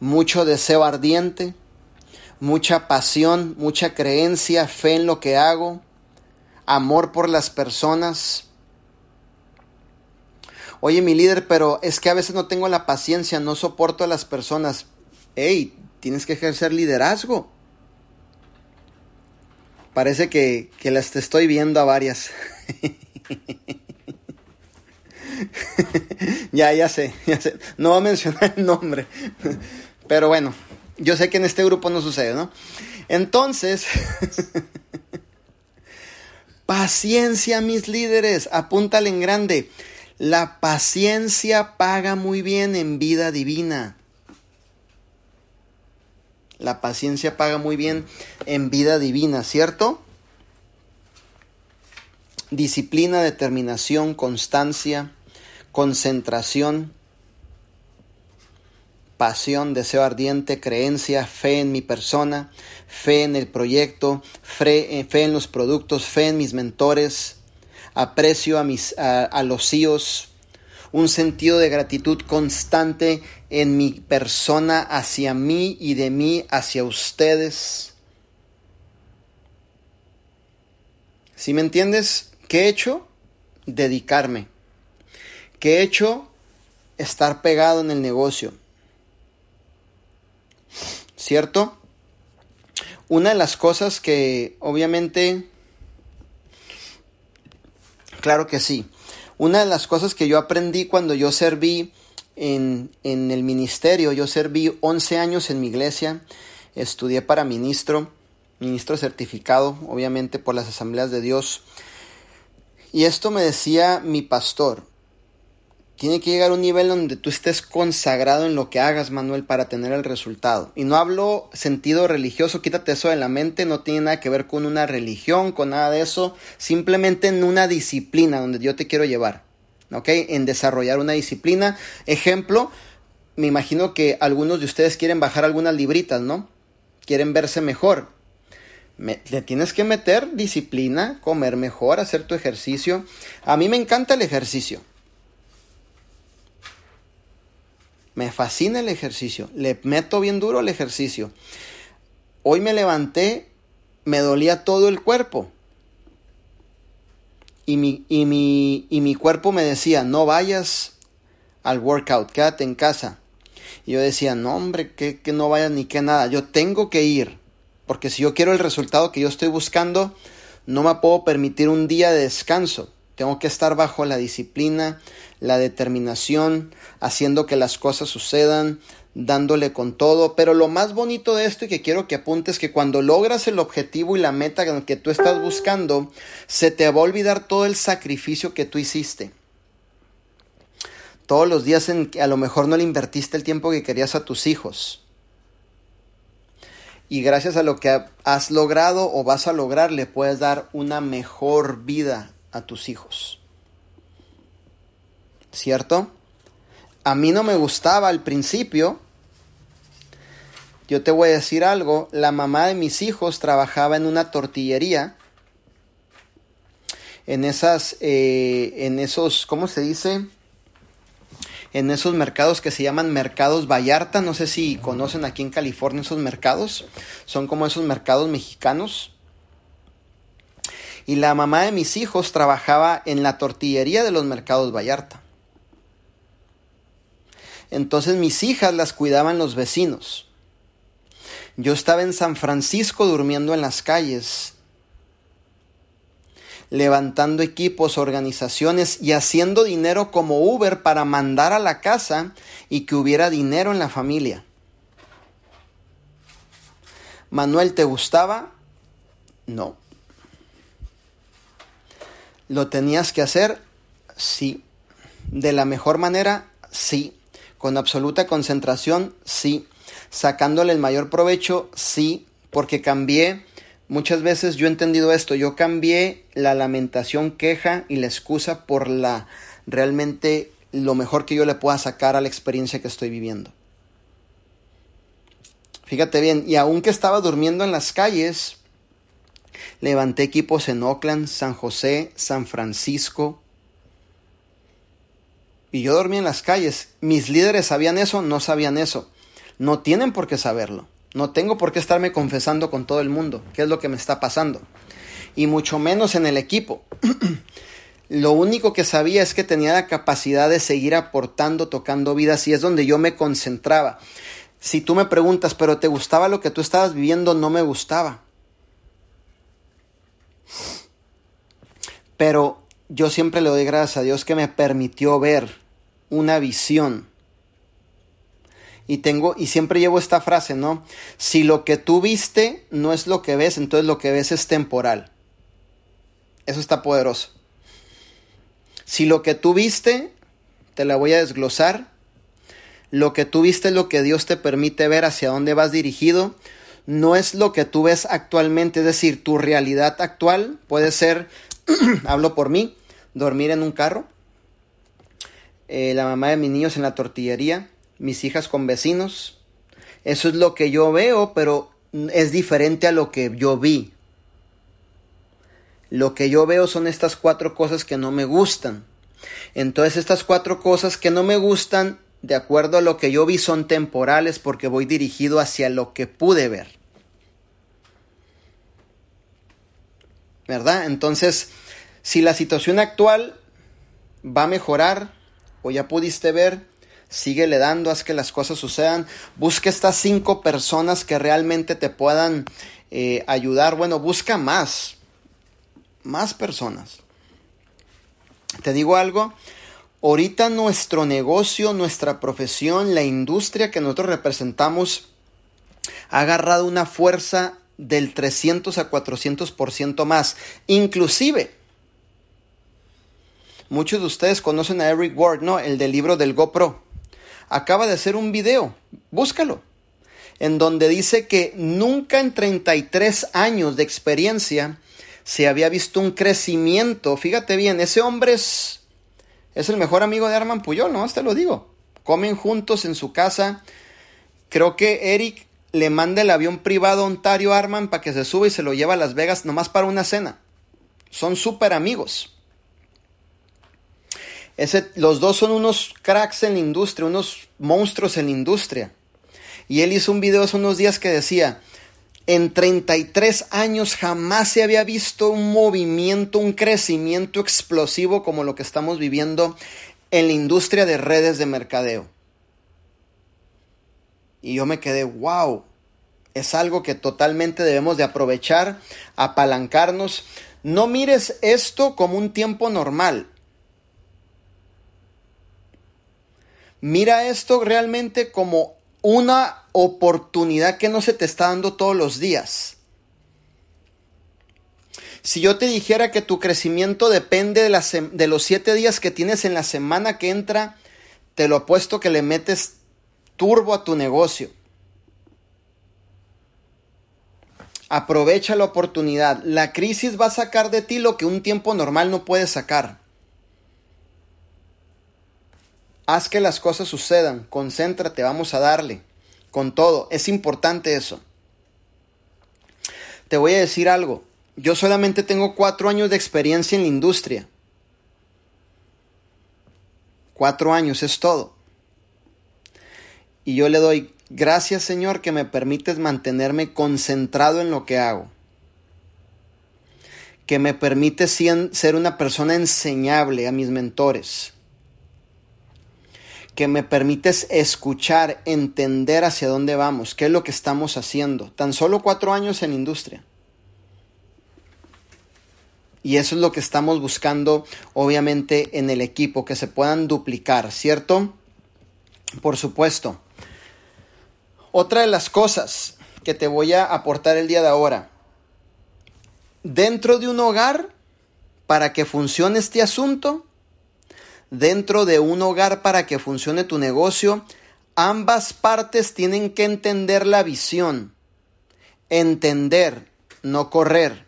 mucho deseo ardiente, mucha pasión, mucha creencia, fe en lo que hago, amor por las personas. Oye, mi líder, pero es que a veces no tengo la paciencia, no soporto a las personas. Hey, tienes que ejercer liderazgo. Parece que, las estoy viendo a varias. [LAUGHS] ya, ya sé, ya sé. No voy a mencionar el nombre. Pero bueno, yo sé que en este grupo no sucede, ¿no? Entonces, [LAUGHS] paciencia, mis líderes, apúntale en grande. La paciencia paga muy bien en vida divina. La paciencia paga muy bien en vida divina, ¿cierto? Disciplina, determinación, constancia, concentración, pasión, deseo ardiente, creencia, fe en mi persona, fe en el proyecto, fe, eh, en los productos, fe en mis mentores, aprecio a, mis, a, los CEOs, un sentido de gratitud constante en mi persona hacia mí y de mí hacia ustedes. Si me entiendes, ¿qué he hecho? Dedicarme. ¿Qué he hecho? Estar pegado en el negocio. ¿Cierto? Una de las cosas que obviamente, claro que sí, una de las cosas que yo aprendí cuando yo serví en, el ministerio, yo serví 11 años en mi iglesia, estudié para ministro, ministro certificado, obviamente por las asambleas de Dios. Y esto me decía mi pastor, tiene que llegar a un nivel donde tú estés consagrado en lo que hagas, Manuel, para tener el resultado. Y no hablo sentido religioso, quítate eso de la mente, no tiene nada que ver con una religión, con nada de eso, simplemente en una disciplina donde yo te quiero llevar, ¿ok? En desarrollar una disciplina. Ejemplo, me imagino que algunos de ustedes quieren bajar algunas libritas, ¿no? Quieren verse mejor. Me, le tienes que meter disciplina, comer mejor, hacer tu ejercicio. A mí me encanta el ejercicio. Me fascina el ejercicio. Le meto bien duro al ejercicio. Hoy me levanté, me dolía todo el cuerpo. Y mi, y mi, y mi cuerpo me decía, no vayas al workout, quédate en casa. Y yo decía, no hombre, que, que no vayas ni que nada. Yo tengo que ir. Porque si yo quiero el resultado que yo estoy buscando, no me puedo permitir un día de descanso. Tengo que estar bajo la disciplina, la determinación, haciendo que las cosas sucedan, dándole con todo. Pero lo más bonito de esto y que quiero que apuntes es que cuando logras el objetivo y la meta que tú estás buscando, se te va a olvidar todo el sacrificio que tú hiciste. Todos los días en que a lo mejor no le invertiste el tiempo que querías a tus hijos. Y gracias a lo que has logrado o vas a lograr, le puedes dar una mejor vida a tus hijos. ¿Cierto? A mí no me gustaba al principio. Yo te voy a decir algo, la mamá de mis hijos trabajaba en una tortillería. En esas, eh, en esos, ¿cómo se dice? En esos mercados que se llaman mercados Vallarta. No sé si conocen aquí en California esos mercados. Son como esos mercados mexicanos Y la mamá de mis hijos trabajaba en la tortillería de los mercados Vallarta. Entonces mis hijas las cuidaban los vecinos. Yo estaba en San Francisco durmiendo en las calles, levantando equipos, organizaciones y haciendo dinero como Uber para mandar a la casa y que hubiera dinero en la familia. Manuel, ¿te gustaba? No. ¿Lo tenías que hacer? Sí. ¿De la mejor manera? Sí. ¿Con absoluta concentración? Sí. ¿Sacándole el mayor provecho? Sí. Porque cambié. Muchas veces yo he entendido esto. Yo cambié la lamentación, queja y la excusa por la realmente lo mejor que yo le pueda sacar a la experiencia que estoy viviendo. Fíjate bien, y aunque estaba durmiendo en las calles, levanté equipos en Oakland, San José, San Francisco. Y yo dormí en las calles. Mis líderes sabían eso, no sabían eso. No tienen por qué saberlo. No tengo por qué estarme confesando con todo el mundo qué es lo que me está pasando. Y mucho menos en el equipo. [CLEARS THROAT] lo único que sabía es que tenía la capacidad de seguir aportando, tocando vidas y es donde yo me concentraba. Si tú me preguntas, pero ¿te gustaba lo que tú estabas viviendo? No me gustaba. Pero yo siempre le doy gracias a Dios que me permitió ver una visión. Y tengo, y siempre llevo esta frase, ¿no? Si lo que tú viste no es lo que ves, entonces lo que ves es temporal. Eso está poderoso. Si lo que tú viste, te la voy a desglosar, lo que tú viste es lo que Dios te permite ver hacia dónde vas dirigido. No es lo que tú ves actualmente, es decir, tu realidad actual puede ser, [CLEARS THROAT] hablo por mí, dormir en un carro, eh, la mamá de mis niños en la tortillería, mis hijas con vecinos. Eso es lo que yo veo, pero es diferente a lo que yo vi. Lo que yo veo son estas cuatro cosas que no me gustan. Entonces estas cuatro cosas que no me gustan de acuerdo a lo que yo vi, son temporales porque voy dirigido hacia lo que pude ver. ¿Verdad? Entonces, si la situación actual va a mejorar o ya pudiste ver, síguele dando, haz que las cosas sucedan. Busca estas cinco personas que realmente te puedan eh, ayudar. Bueno, busca más, más personas. Te digo algo, Ahorita nuestro negocio, nuestra profesión, la industria que nosotros representamos ha agarrado una fuerza del 300 a 400% más. Inclusive, muchos de ustedes conocen a Eric Ward, ¿no? El del libro del GoPro. Acaba de hacer un video, búscalo, en donde dice que nunca en 33 años de experiencia se había visto un crecimiento. Fíjate bien, ese hombre es es el mejor amigo de Arman Puyol, no te lo digo. Comen juntos en su casa. Creo que Eric le manda el avión privado a Ontario Arman para que se suba y se lo lleva a Las Vegas nomás para una cena. Son súper amigos. Los dos son unos cracks en la industria, unos monstruos en la industria. Y él hizo un video hace unos días que decía, en 33 años jamás se había visto un movimiento, un crecimiento explosivo como lo que estamos viviendo en la industria de redes de mercadeo. Y yo me quedé, wow, es algo que totalmente debemos de aprovechar, apalancarnos. No mires esto como un tiempo normal. Mira esto realmente como una oportunidad que no se te está dando todos los días. Si yo te dijera que tu crecimiento depende de, los siete días que tienes en la semana que entra, te lo apuesto que le metes turbo a tu negocio. Aprovecha la oportunidad. La crisis va a sacar de ti lo que un tiempo normal no puede sacar. Haz que las cosas sucedan, concéntrate, vamos a darle. Con todo, es importante eso. Te voy a decir algo, yo solamente tengo cuatro años de experiencia en la industria. Cuatro años es todo. Y yo le doy gracias Señor que me permites mantenerme concentrado en lo que hago. que me permite ser una persona enseñable a mis mentores, que me permites escuchar, entender hacia dónde vamos, qué es lo que estamos haciendo. Tan solo cuatro años en industria. Y eso es lo que estamos buscando, obviamente, en el equipo, que se puedan duplicar, ¿cierto? Por supuesto. Otra de las cosas que te voy a aportar el día de ahora. Dentro de un hogar, para que funcione este asunto, dentro de un hogar para que funcione tu negocio, ambas partes tienen que entender la visión. Entender, no correr.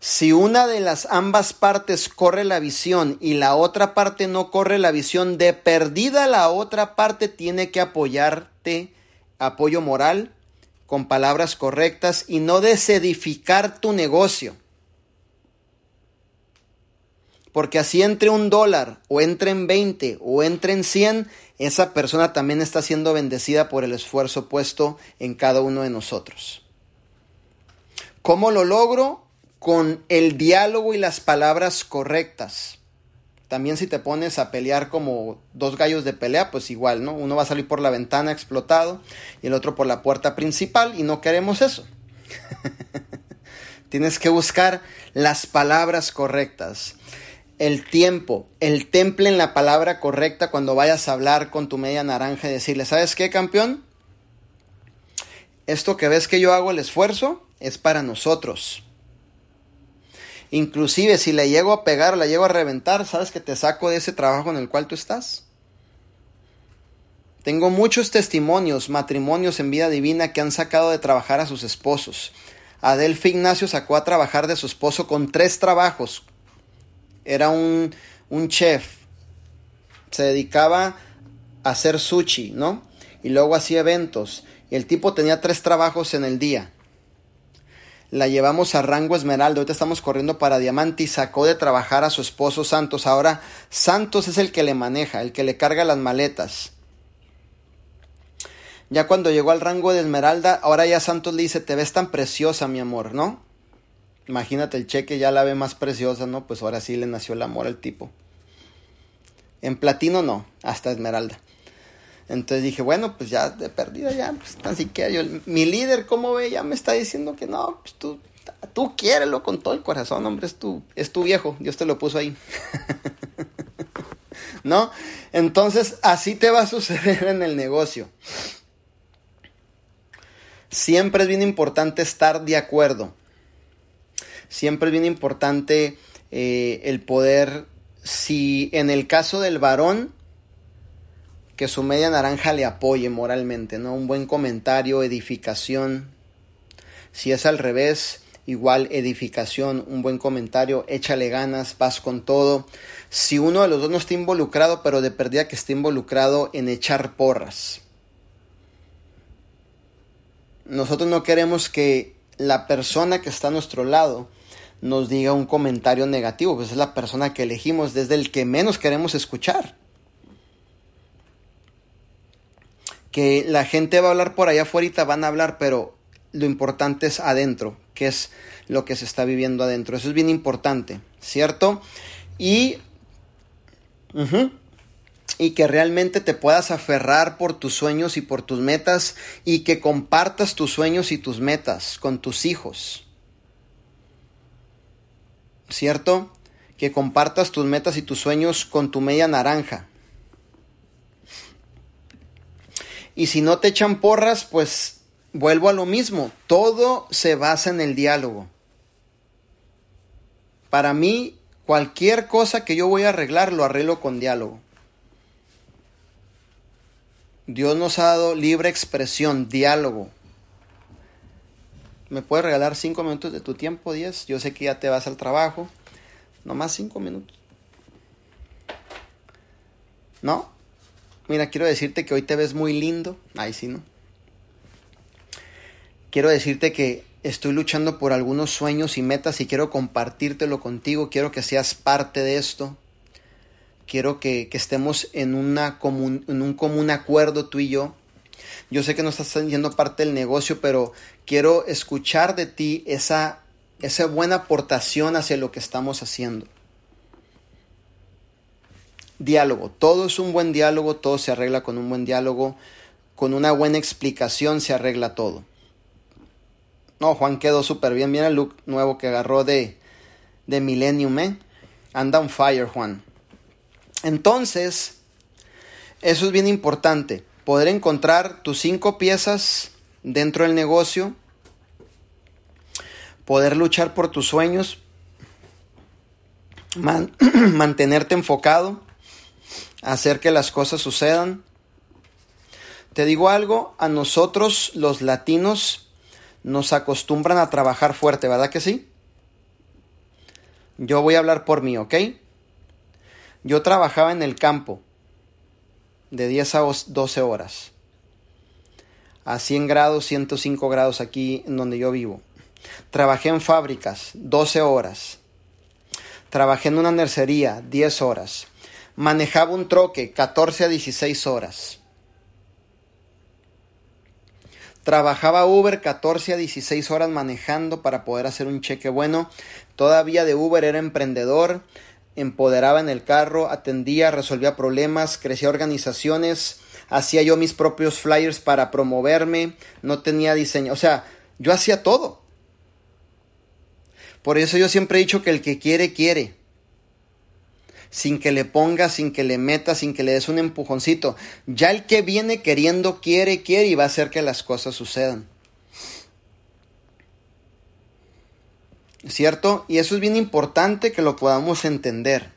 Si una de las ambas partes corre la visión y la otra parte no corre la visión, de perdida la otra parte tiene que apoyarte, apoyo moral, con palabras correctas y no desedificar tu negocio. Porque así entre un dólar o entre en 20 o entre en 100, esa persona también está siendo bendecida por el esfuerzo puesto en cada uno de nosotros. ¿Cómo lo logro? con el diálogo y las palabras correctas. También si te pones a pelear como dos gallos de pelea, pues igual, ¿no? Uno va a salir por la ventana explotado y el otro por la puerta principal y no queremos eso. [LAUGHS] Tienes que buscar las palabras correctas. El tiempo, el temple en la palabra correcta cuando vayas a hablar con tu media naranja y decirle, ¿sabes qué, campeón? Esto que ves que yo hago el esfuerzo es para nosotros Inclusive si le llego a pegar la llego a reventar, ¿sabes que te saco de ese trabajo en el cual tú estás? Tengo muchos testimonios, matrimonios en vida divina que han sacado de trabajar a sus esposos. Adelfi Ignacio sacó a trabajar de su esposo con tres trabajos. Era un, un chef. Se dedicaba a hacer sushi, ¿no? Y luego hacía eventos. Y el tipo tenía tres trabajos en el día la llevamos a rango esmeralda, ahorita estamos corriendo para diamante y sacó de trabajar a su esposo Santos. Ahora Santos es el que le maneja, el que le carga las maletas. Ya cuando llegó al rango de esmeralda, ahora ya Santos le dice, te ves tan preciosa, mi amor, ¿no? Imagínate el cheque, ya la ve más preciosa, ¿no? Pues ahora sí le nació el amor al tipo. En platino no, hasta esmeralda. Entonces dije, bueno, pues ya de perdida ya, pues así que yo, mi líder, ¿cómo ve? Ya me está diciendo que no, pues tú, tú quiérelo con todo el corazón, hombre, es tu, es tu viejo, Dios te lo puso ahí. [LAUGHS] ¿No? Entonces, así te va a suceder en el negocio. Siempre es bien importante estar de acuerdo. Siempre es bien importante eh, el poder, si en el caso del varón, que su media naranja le apoye moralmente, ¿no? Un buen comentario, edificación. Si es al revés, igual edificación, un buen comentario, échale ganas, vas con todo. Si uno de los dos no está involucrado, pero de perdida que esté involucrado en echar porras. Nosotros no queremos que la persona que está a nuestro lado nos diga un comentario negativo, pues es la persona que elegimos, desde el que menos queremos escuchar. que la gente va a hablar por allá afuera, van a hablar, pero lo importante es adentro, que es lo que se está viviendo adentro. Eso es bien importante, ¿cierto? Y, y que realmente te puedas aferrar por tus sueños y por tus metas y que compartas tus sueños y tus metas con tus hijos. ¿Cierto? Que compartas tus metas y tus sueños con tu media naranja. Y si no te echan porras, pues vuelvo a lo mismo. Todo se basa en el diálogo. Para mí, cualquier cosa que yo voy a arreglar, lo arreglo con diálogo. Dios nos ha dado libre expresión, diálogo. ¿Me puedes regalar cinco minutos de tu tiempo, diez? Yo sé que ya te vas al trabajo. Nomás cinco minutos. ¿No? Mira, quiero decirte que hoy te ves muy lindo. Ay, sí, ¿no? Quiero decirte que estoy luchando por algunos sueños y metas y quiero compartírtelo contigo. Quiero que seas parte de esto. Quiero que, estemos en, en un común acuerdo tú y yo. Yo sé que no estás siendo parte del negocio, pero quiero escuchar de ti esa esa buena aportación hacia lo que estamos haciendo. Diálogo, todo es un buen diálogo, todo se arregla con un buen diálogo, con una buena explicación se arregla todo. No, Juan quedó súper bien, mira el look nuevo que agarró de, de Millennium, ¿eh? Anda on fire, Juan. Entonces, eso es bien importante, poder encontrar tus cinco piezas dentro del negocio, poder luchar por tus sueños, [CLEARS THROAT] mantenerte enfocado, hacer que las cosas sucedan. Te digo algo, a nosotros los latinos nos acostumbran a trabajar fuerte, ¿verdad que sí? Yo voy a hablar por mí, ¿ok? Yo trabajaba en el campo de 10 a 12 horas. A 100 grados, 105 grados aquí en donde yo vivo. Trabajé en fábricas 12 horas. Trabajé en una nercería 10 horas. Manejaba un troque 14 a 16 horas. Trabajaba Uber 14 a 16 horas manejando para poder hacer un cheque bueno. Todavía de Uber era emprendedor empoderaba en el carro, atendía, resolvía problemas, crecía organizaciones, hacía yo mis propios flyers para promoverme, no tenía diseño, o sea, yo hacía todo. Por eso yo siempre he dicho que el que quiere, quiere. Sin que le ponga, sin que le meta, sin que le des un empujoncito. Ya el que viene queriendo, quiere, quiere y va a hacer que las cosas sucedan. ¿Cierto? Y eso es bien importante que lo podamos entender.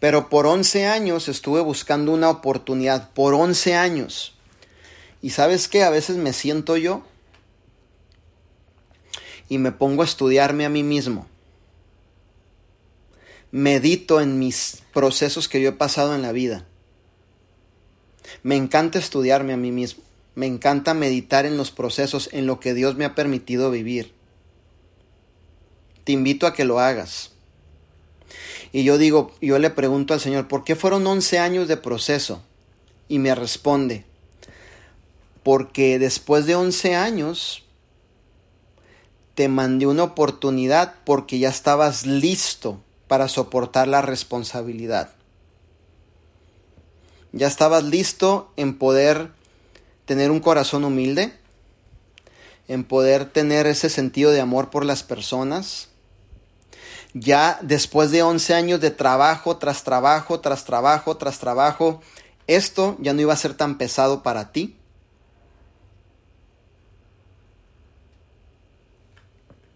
Pero por 11 años estuve buscando una oportunidad, por 11 años. Y sabes qué, a veces me siento yo y me pongo a estudiarme a mí mismo. Medito en mis procesos que yo he pasado en la vida. Me encanta estudiarme a mí mismo. Me encanta meditar en los procesos, en lo que Dios me ha permitido vivir te invito a que lo hagas. Y yo digo, yo le pregunto al Señor, ¿por qué fueron 11 años de proceso? Y me responde, porque después de 11 años te mandé una oportunidad porque ya estabas listo para soportar la responsabilidad. Ya estabas listo en poder tener un corazón humilde, en poder tener ese sentido de amor por las personas, ya después de 11 años de trabajo tras trabajo, tras trabajo, tras trabajo, esto ya no iba a ser tan pesado para ti.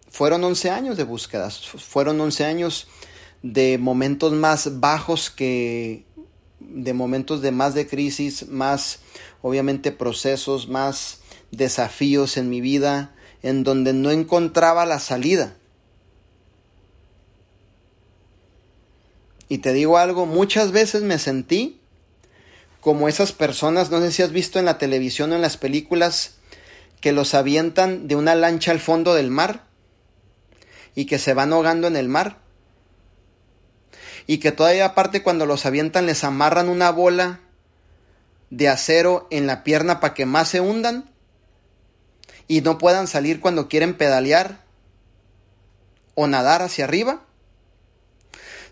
Fueron 11 años de búsquedas, fueron 11 años de momentos más bajos que de momentos de más de crisis, más obviamente procesos, más desafíos en mi vida, en donde no encontraba la salida. Y te digo algo, muchas veces me sentí como esas personas, no sé si has visto en la televisión o en las películas, que los avientan de una lancha al fondo del mar y que se van ahogando en el mar. Y que todavía aparte cuando los avientan les amarran una bola de acero en la pierna para que más se hundan y no puedan salir cuando quieren pedalear o nadar hacia arriba.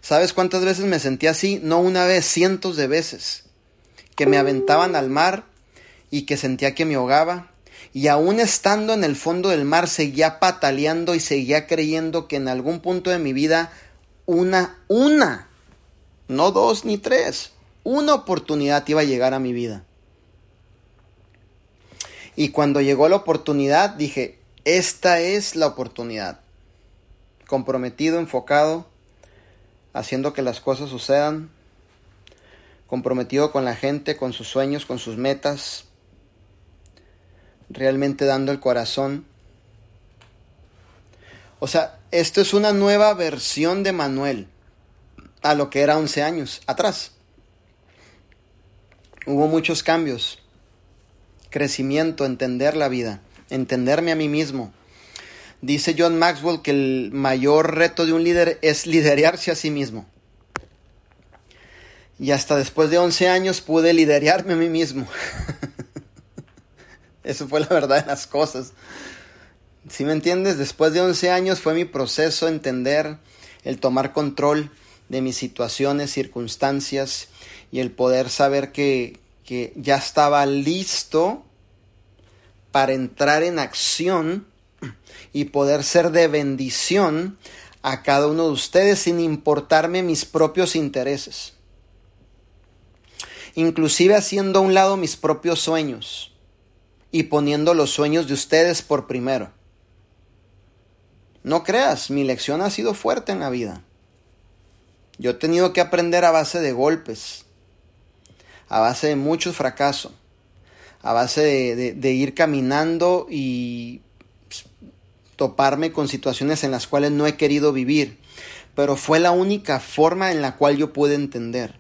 ¿Sabes cuántas veces me sentí así? No una vez, cientos de veces. Que me aventaban al mar y que sentía que me ahogaba. Y aún estando en el fondo del mar seguía pataleando y seguía creyendo que en algún punto de mi vida una, una, no dos ni tres, una oportunidad iba a llegar a mi vida. Y cuando llegó la oportunidad dije, esta es la oportunidad. Comprometido, enfocado haciendo que las cosas sucedan, comprometido con la gente, con sus sueños, con sus metas, realmente dando el corazón. O sea, esto es una nueva versión de Manuel a lo que era 11 años atrás. Hubo muchos cambios, crecimiento, entender la vida, entenderme a mí mismo, Dice John Maxwell que el mayor reto de un líder es liderarse a sí mismo. Y hasta después de 11 años pude liderarme a mí mismo. [LAUGHS] Eso fue la verdad de las cosas. Si me entiendes? Después de 11 años fue mi proceso entender, el tomar control de mis situaciones, circunstancias y el poder saber que, que ya estaba listo para entrar en acción y poder ser de bendición a cada uno de ustedes sin importarme mis propios intereses. Inclusive haciendo a un lado mis propios sueños y poniendo los sueños de ustedes por primero. No creas, mi lección ha sido fuerte en la vida. Yo he tenido que aprender a base de golpes, a base de mucho fracaso, a base de, ir caminando y toparme con situaciones en las cuales no he querido vivir, pero fue la única forma en la cual yo pude entender.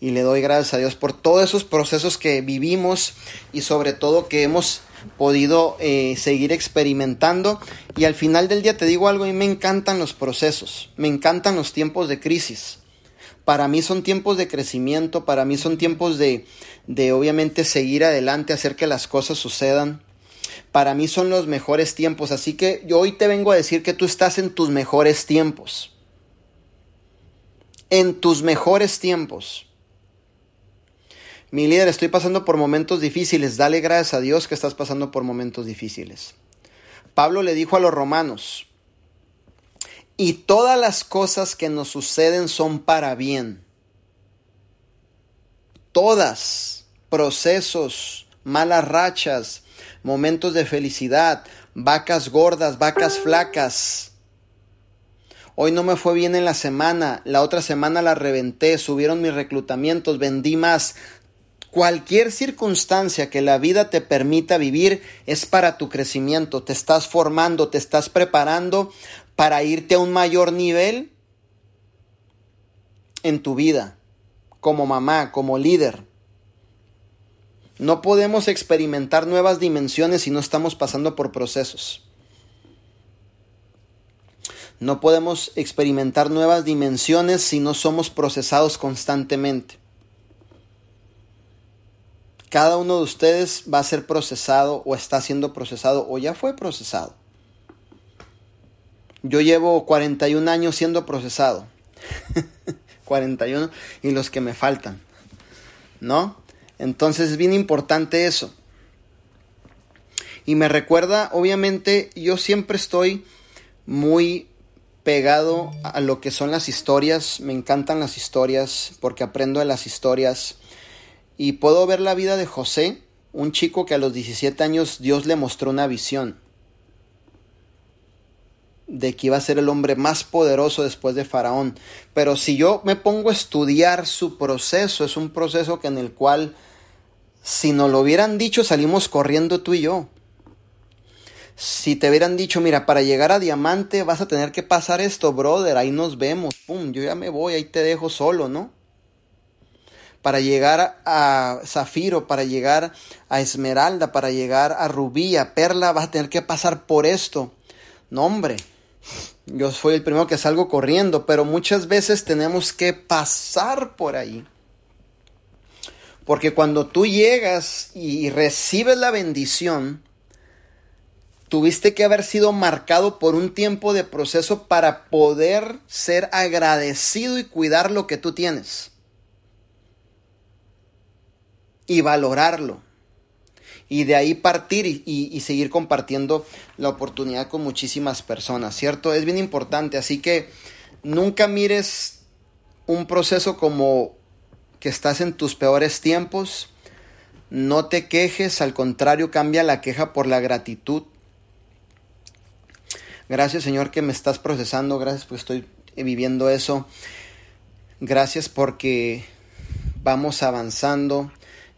Y le doy gracias a Dios por todos esos procesos que vivimos y sobre todo que hemos podido eh, seguir experimentando. Y al final del día te digo algo, y me encantan los procesos, me encantan los tiempos de crisis. Para mí son tiempos de crecimiento, para mí son tiempos de, de obviamente seguir adelante, hacer que las cosas sucedan. Para mí son los mejores tiempos, así que yo hoy te vengo a decir que tú estás en tus mejores tiempos. En tus mejores tiempos. Mi líder, estoy pasando por momentos difíciles. Dale gracias a Dios que estás pasando por momentos difíciles. Pablo le dijo a los romanos, y todas las cosas que nos suceden son para bien. Todas, procesos, malas rachas, momentos de felicidad, vacas gordas, vacas flacas. Hoy no me fue bien en la semana, la otra semana la reventé, subieron mis reclutamientos, vendí más, Cualquier circunstancia que la vida te permita vivir es para tu crecimiento, te estás formando, te estás preparando para irte a un mayor nivel en tu vida, como mamá, como líder. No podemos experimentar nuevas dimensiones si no estamos pasando por procesos. No podemos experimentar nuevas dimensiones si no somos procesados constantemente. Cada uno de ustedes va a ser procesado o está siendo procesado o ya fue procesado. Yo llevo 41 años siendo procesado. [LAUGHS] 41 y los que me faltan. ¿No? Entonces es bien importante eso. Y me recuerda, obviamente, yo siempre estoy muy pegado a lo que son las historias. Me encantan las historias porque aprendo de las historias y puedo ver la vida de José, un chico que a los 17 años Dios le mostró una visión de que iba a ser el hombre más poderoso después de Faraón. Pero si yo me pongo a estudiar su proceso, es un proceso que en el cual, si nos lo hubieran dicho, salimos corriendo tú y yo. Si te hubieran dicho, mira, para llegar a diamante vas a tener que pasar esto, brother, ahí nos vemos, pum, yo ya me voy, ahí te dejo solo, ¿no? para llegar a zafiro, para llegar a esmeralda, para llegar a rubí, a perla, vas a tener que pasar por esto. No, hombre, yo soy el primero que salgo corriendo, pero muchas veces tenemos que pasar por ahí. Porque cuando tú llegas y recibes la bendición, tuviste que haber sido marcado por un tiempo de proceso para poder ser agradecido y cuidar lo que tú tienes y valorarlo. Y de ahí partir y, seguir compartiendo la oportunidad con muchísimas personas, ¿cierto? Es bien importante, así que nunca mires un proceso como que estás en tus peores tiempos. No te quejes, al contrario, cambia la queja por la gratitud. Gracias Señor que me estás procesando, gracias porque estoy viviendo eso. Gracias porque vamos avanzando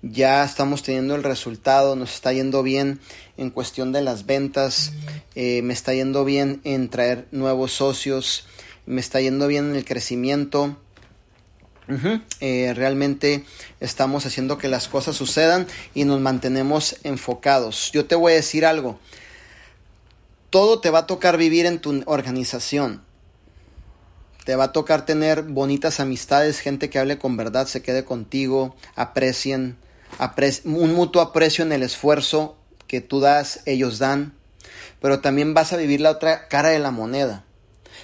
ya estamos teniendo el resultado, nos está yendo bien en cuestión de las ventas, eh, me está yendo bien en traer nuevos socios, me está yendo bien en el crecimiento. Eh, realmente estamos haciendo que las cosas sucedan y nos mantenemos enfocados. Yo te voy a decir algo. Todo te va a tocar vivir en tu organización. Te va a tocar tener bonitas amistades, gente que hable con verdad, se quede contigo, aprecien, un mutuo aprecio en el esfuerzo que tú das, ellos dan. pero también vas a vivir la otra cara de la moneda.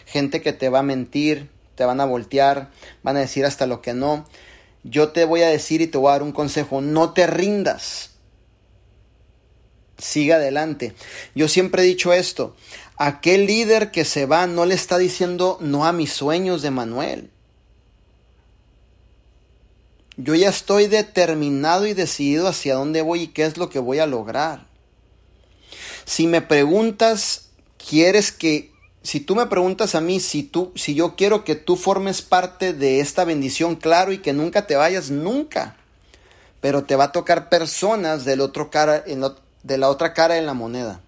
Gente que te va a mentir, te van a voltear, van a decir hasta lo que no. Yo te voy a decir y te voy a dar un consejo, no te rindas. Siga adelante. Yo siempre he dicho esto, aquel líder que se va no le está diciendo no a mis sueños de Manuel. Yo ya estoy determinado y decidido hacia dónde voy y qué es lo que voy a lograr. Si me preguntas, ¿quieres que si tú me preguntas a mí si tú si yo quiero que tú formes parte de esta bendición, claro, y que nunca te vayas nunca. Pero te va a tocar personas del otro cara de la otra cara de la moneda.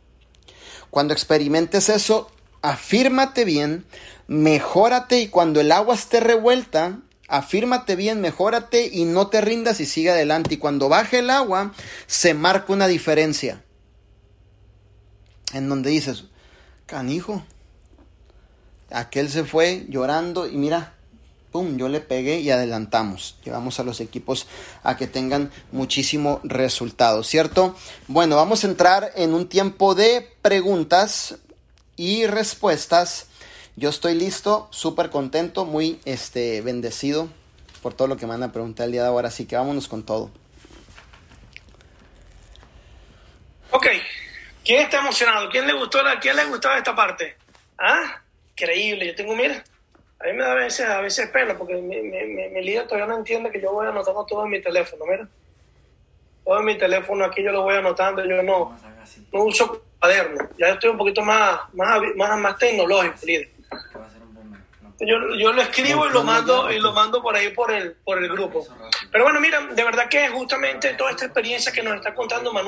Cuando experimentes eso, afírmate bien, mejórate y cuando el agua esté revuelta, afírmate bien, mejórate y no te rindas y sigue adelante. Y cuando baje el agua, se marca una diferencia. En donde dices, canijo, aquel se fue llorando y mira, pum, yo le pegué y adelantamos. Llevamos a los equipos a que tengan muchísimo resultado, ¿cierto? Bueno, vamos a entrar en un tiempo de preguntas y respuestas. Yo estoy listo, súper contento, muy este, bendecido por todo lo que me van a preguntar el día de ahora, así que vámonos con todo. Ok, ¿quién está emocionado? ¿Quién le gustó, quién le gustaba esta parte? ¿Ah? Increíble, yo tengo, mira, a mí me da a veces, a veces pena porque mi, mi, mi, líder todavía no entiende que yo voy anotando todo en mi teléfono, mira. Todo en mi teléfono aquí yo lo voy anotando, yo no, no uso cuaderno. Ya estoy un poquito más, más, más, más tecnológico, líder. Yo, yo lo escribo y lo mando y lo mando por ahí por el, por el grupo. Pero bueno, mira, de verdad que justamente toda esta experiencia que nos está contando Manuel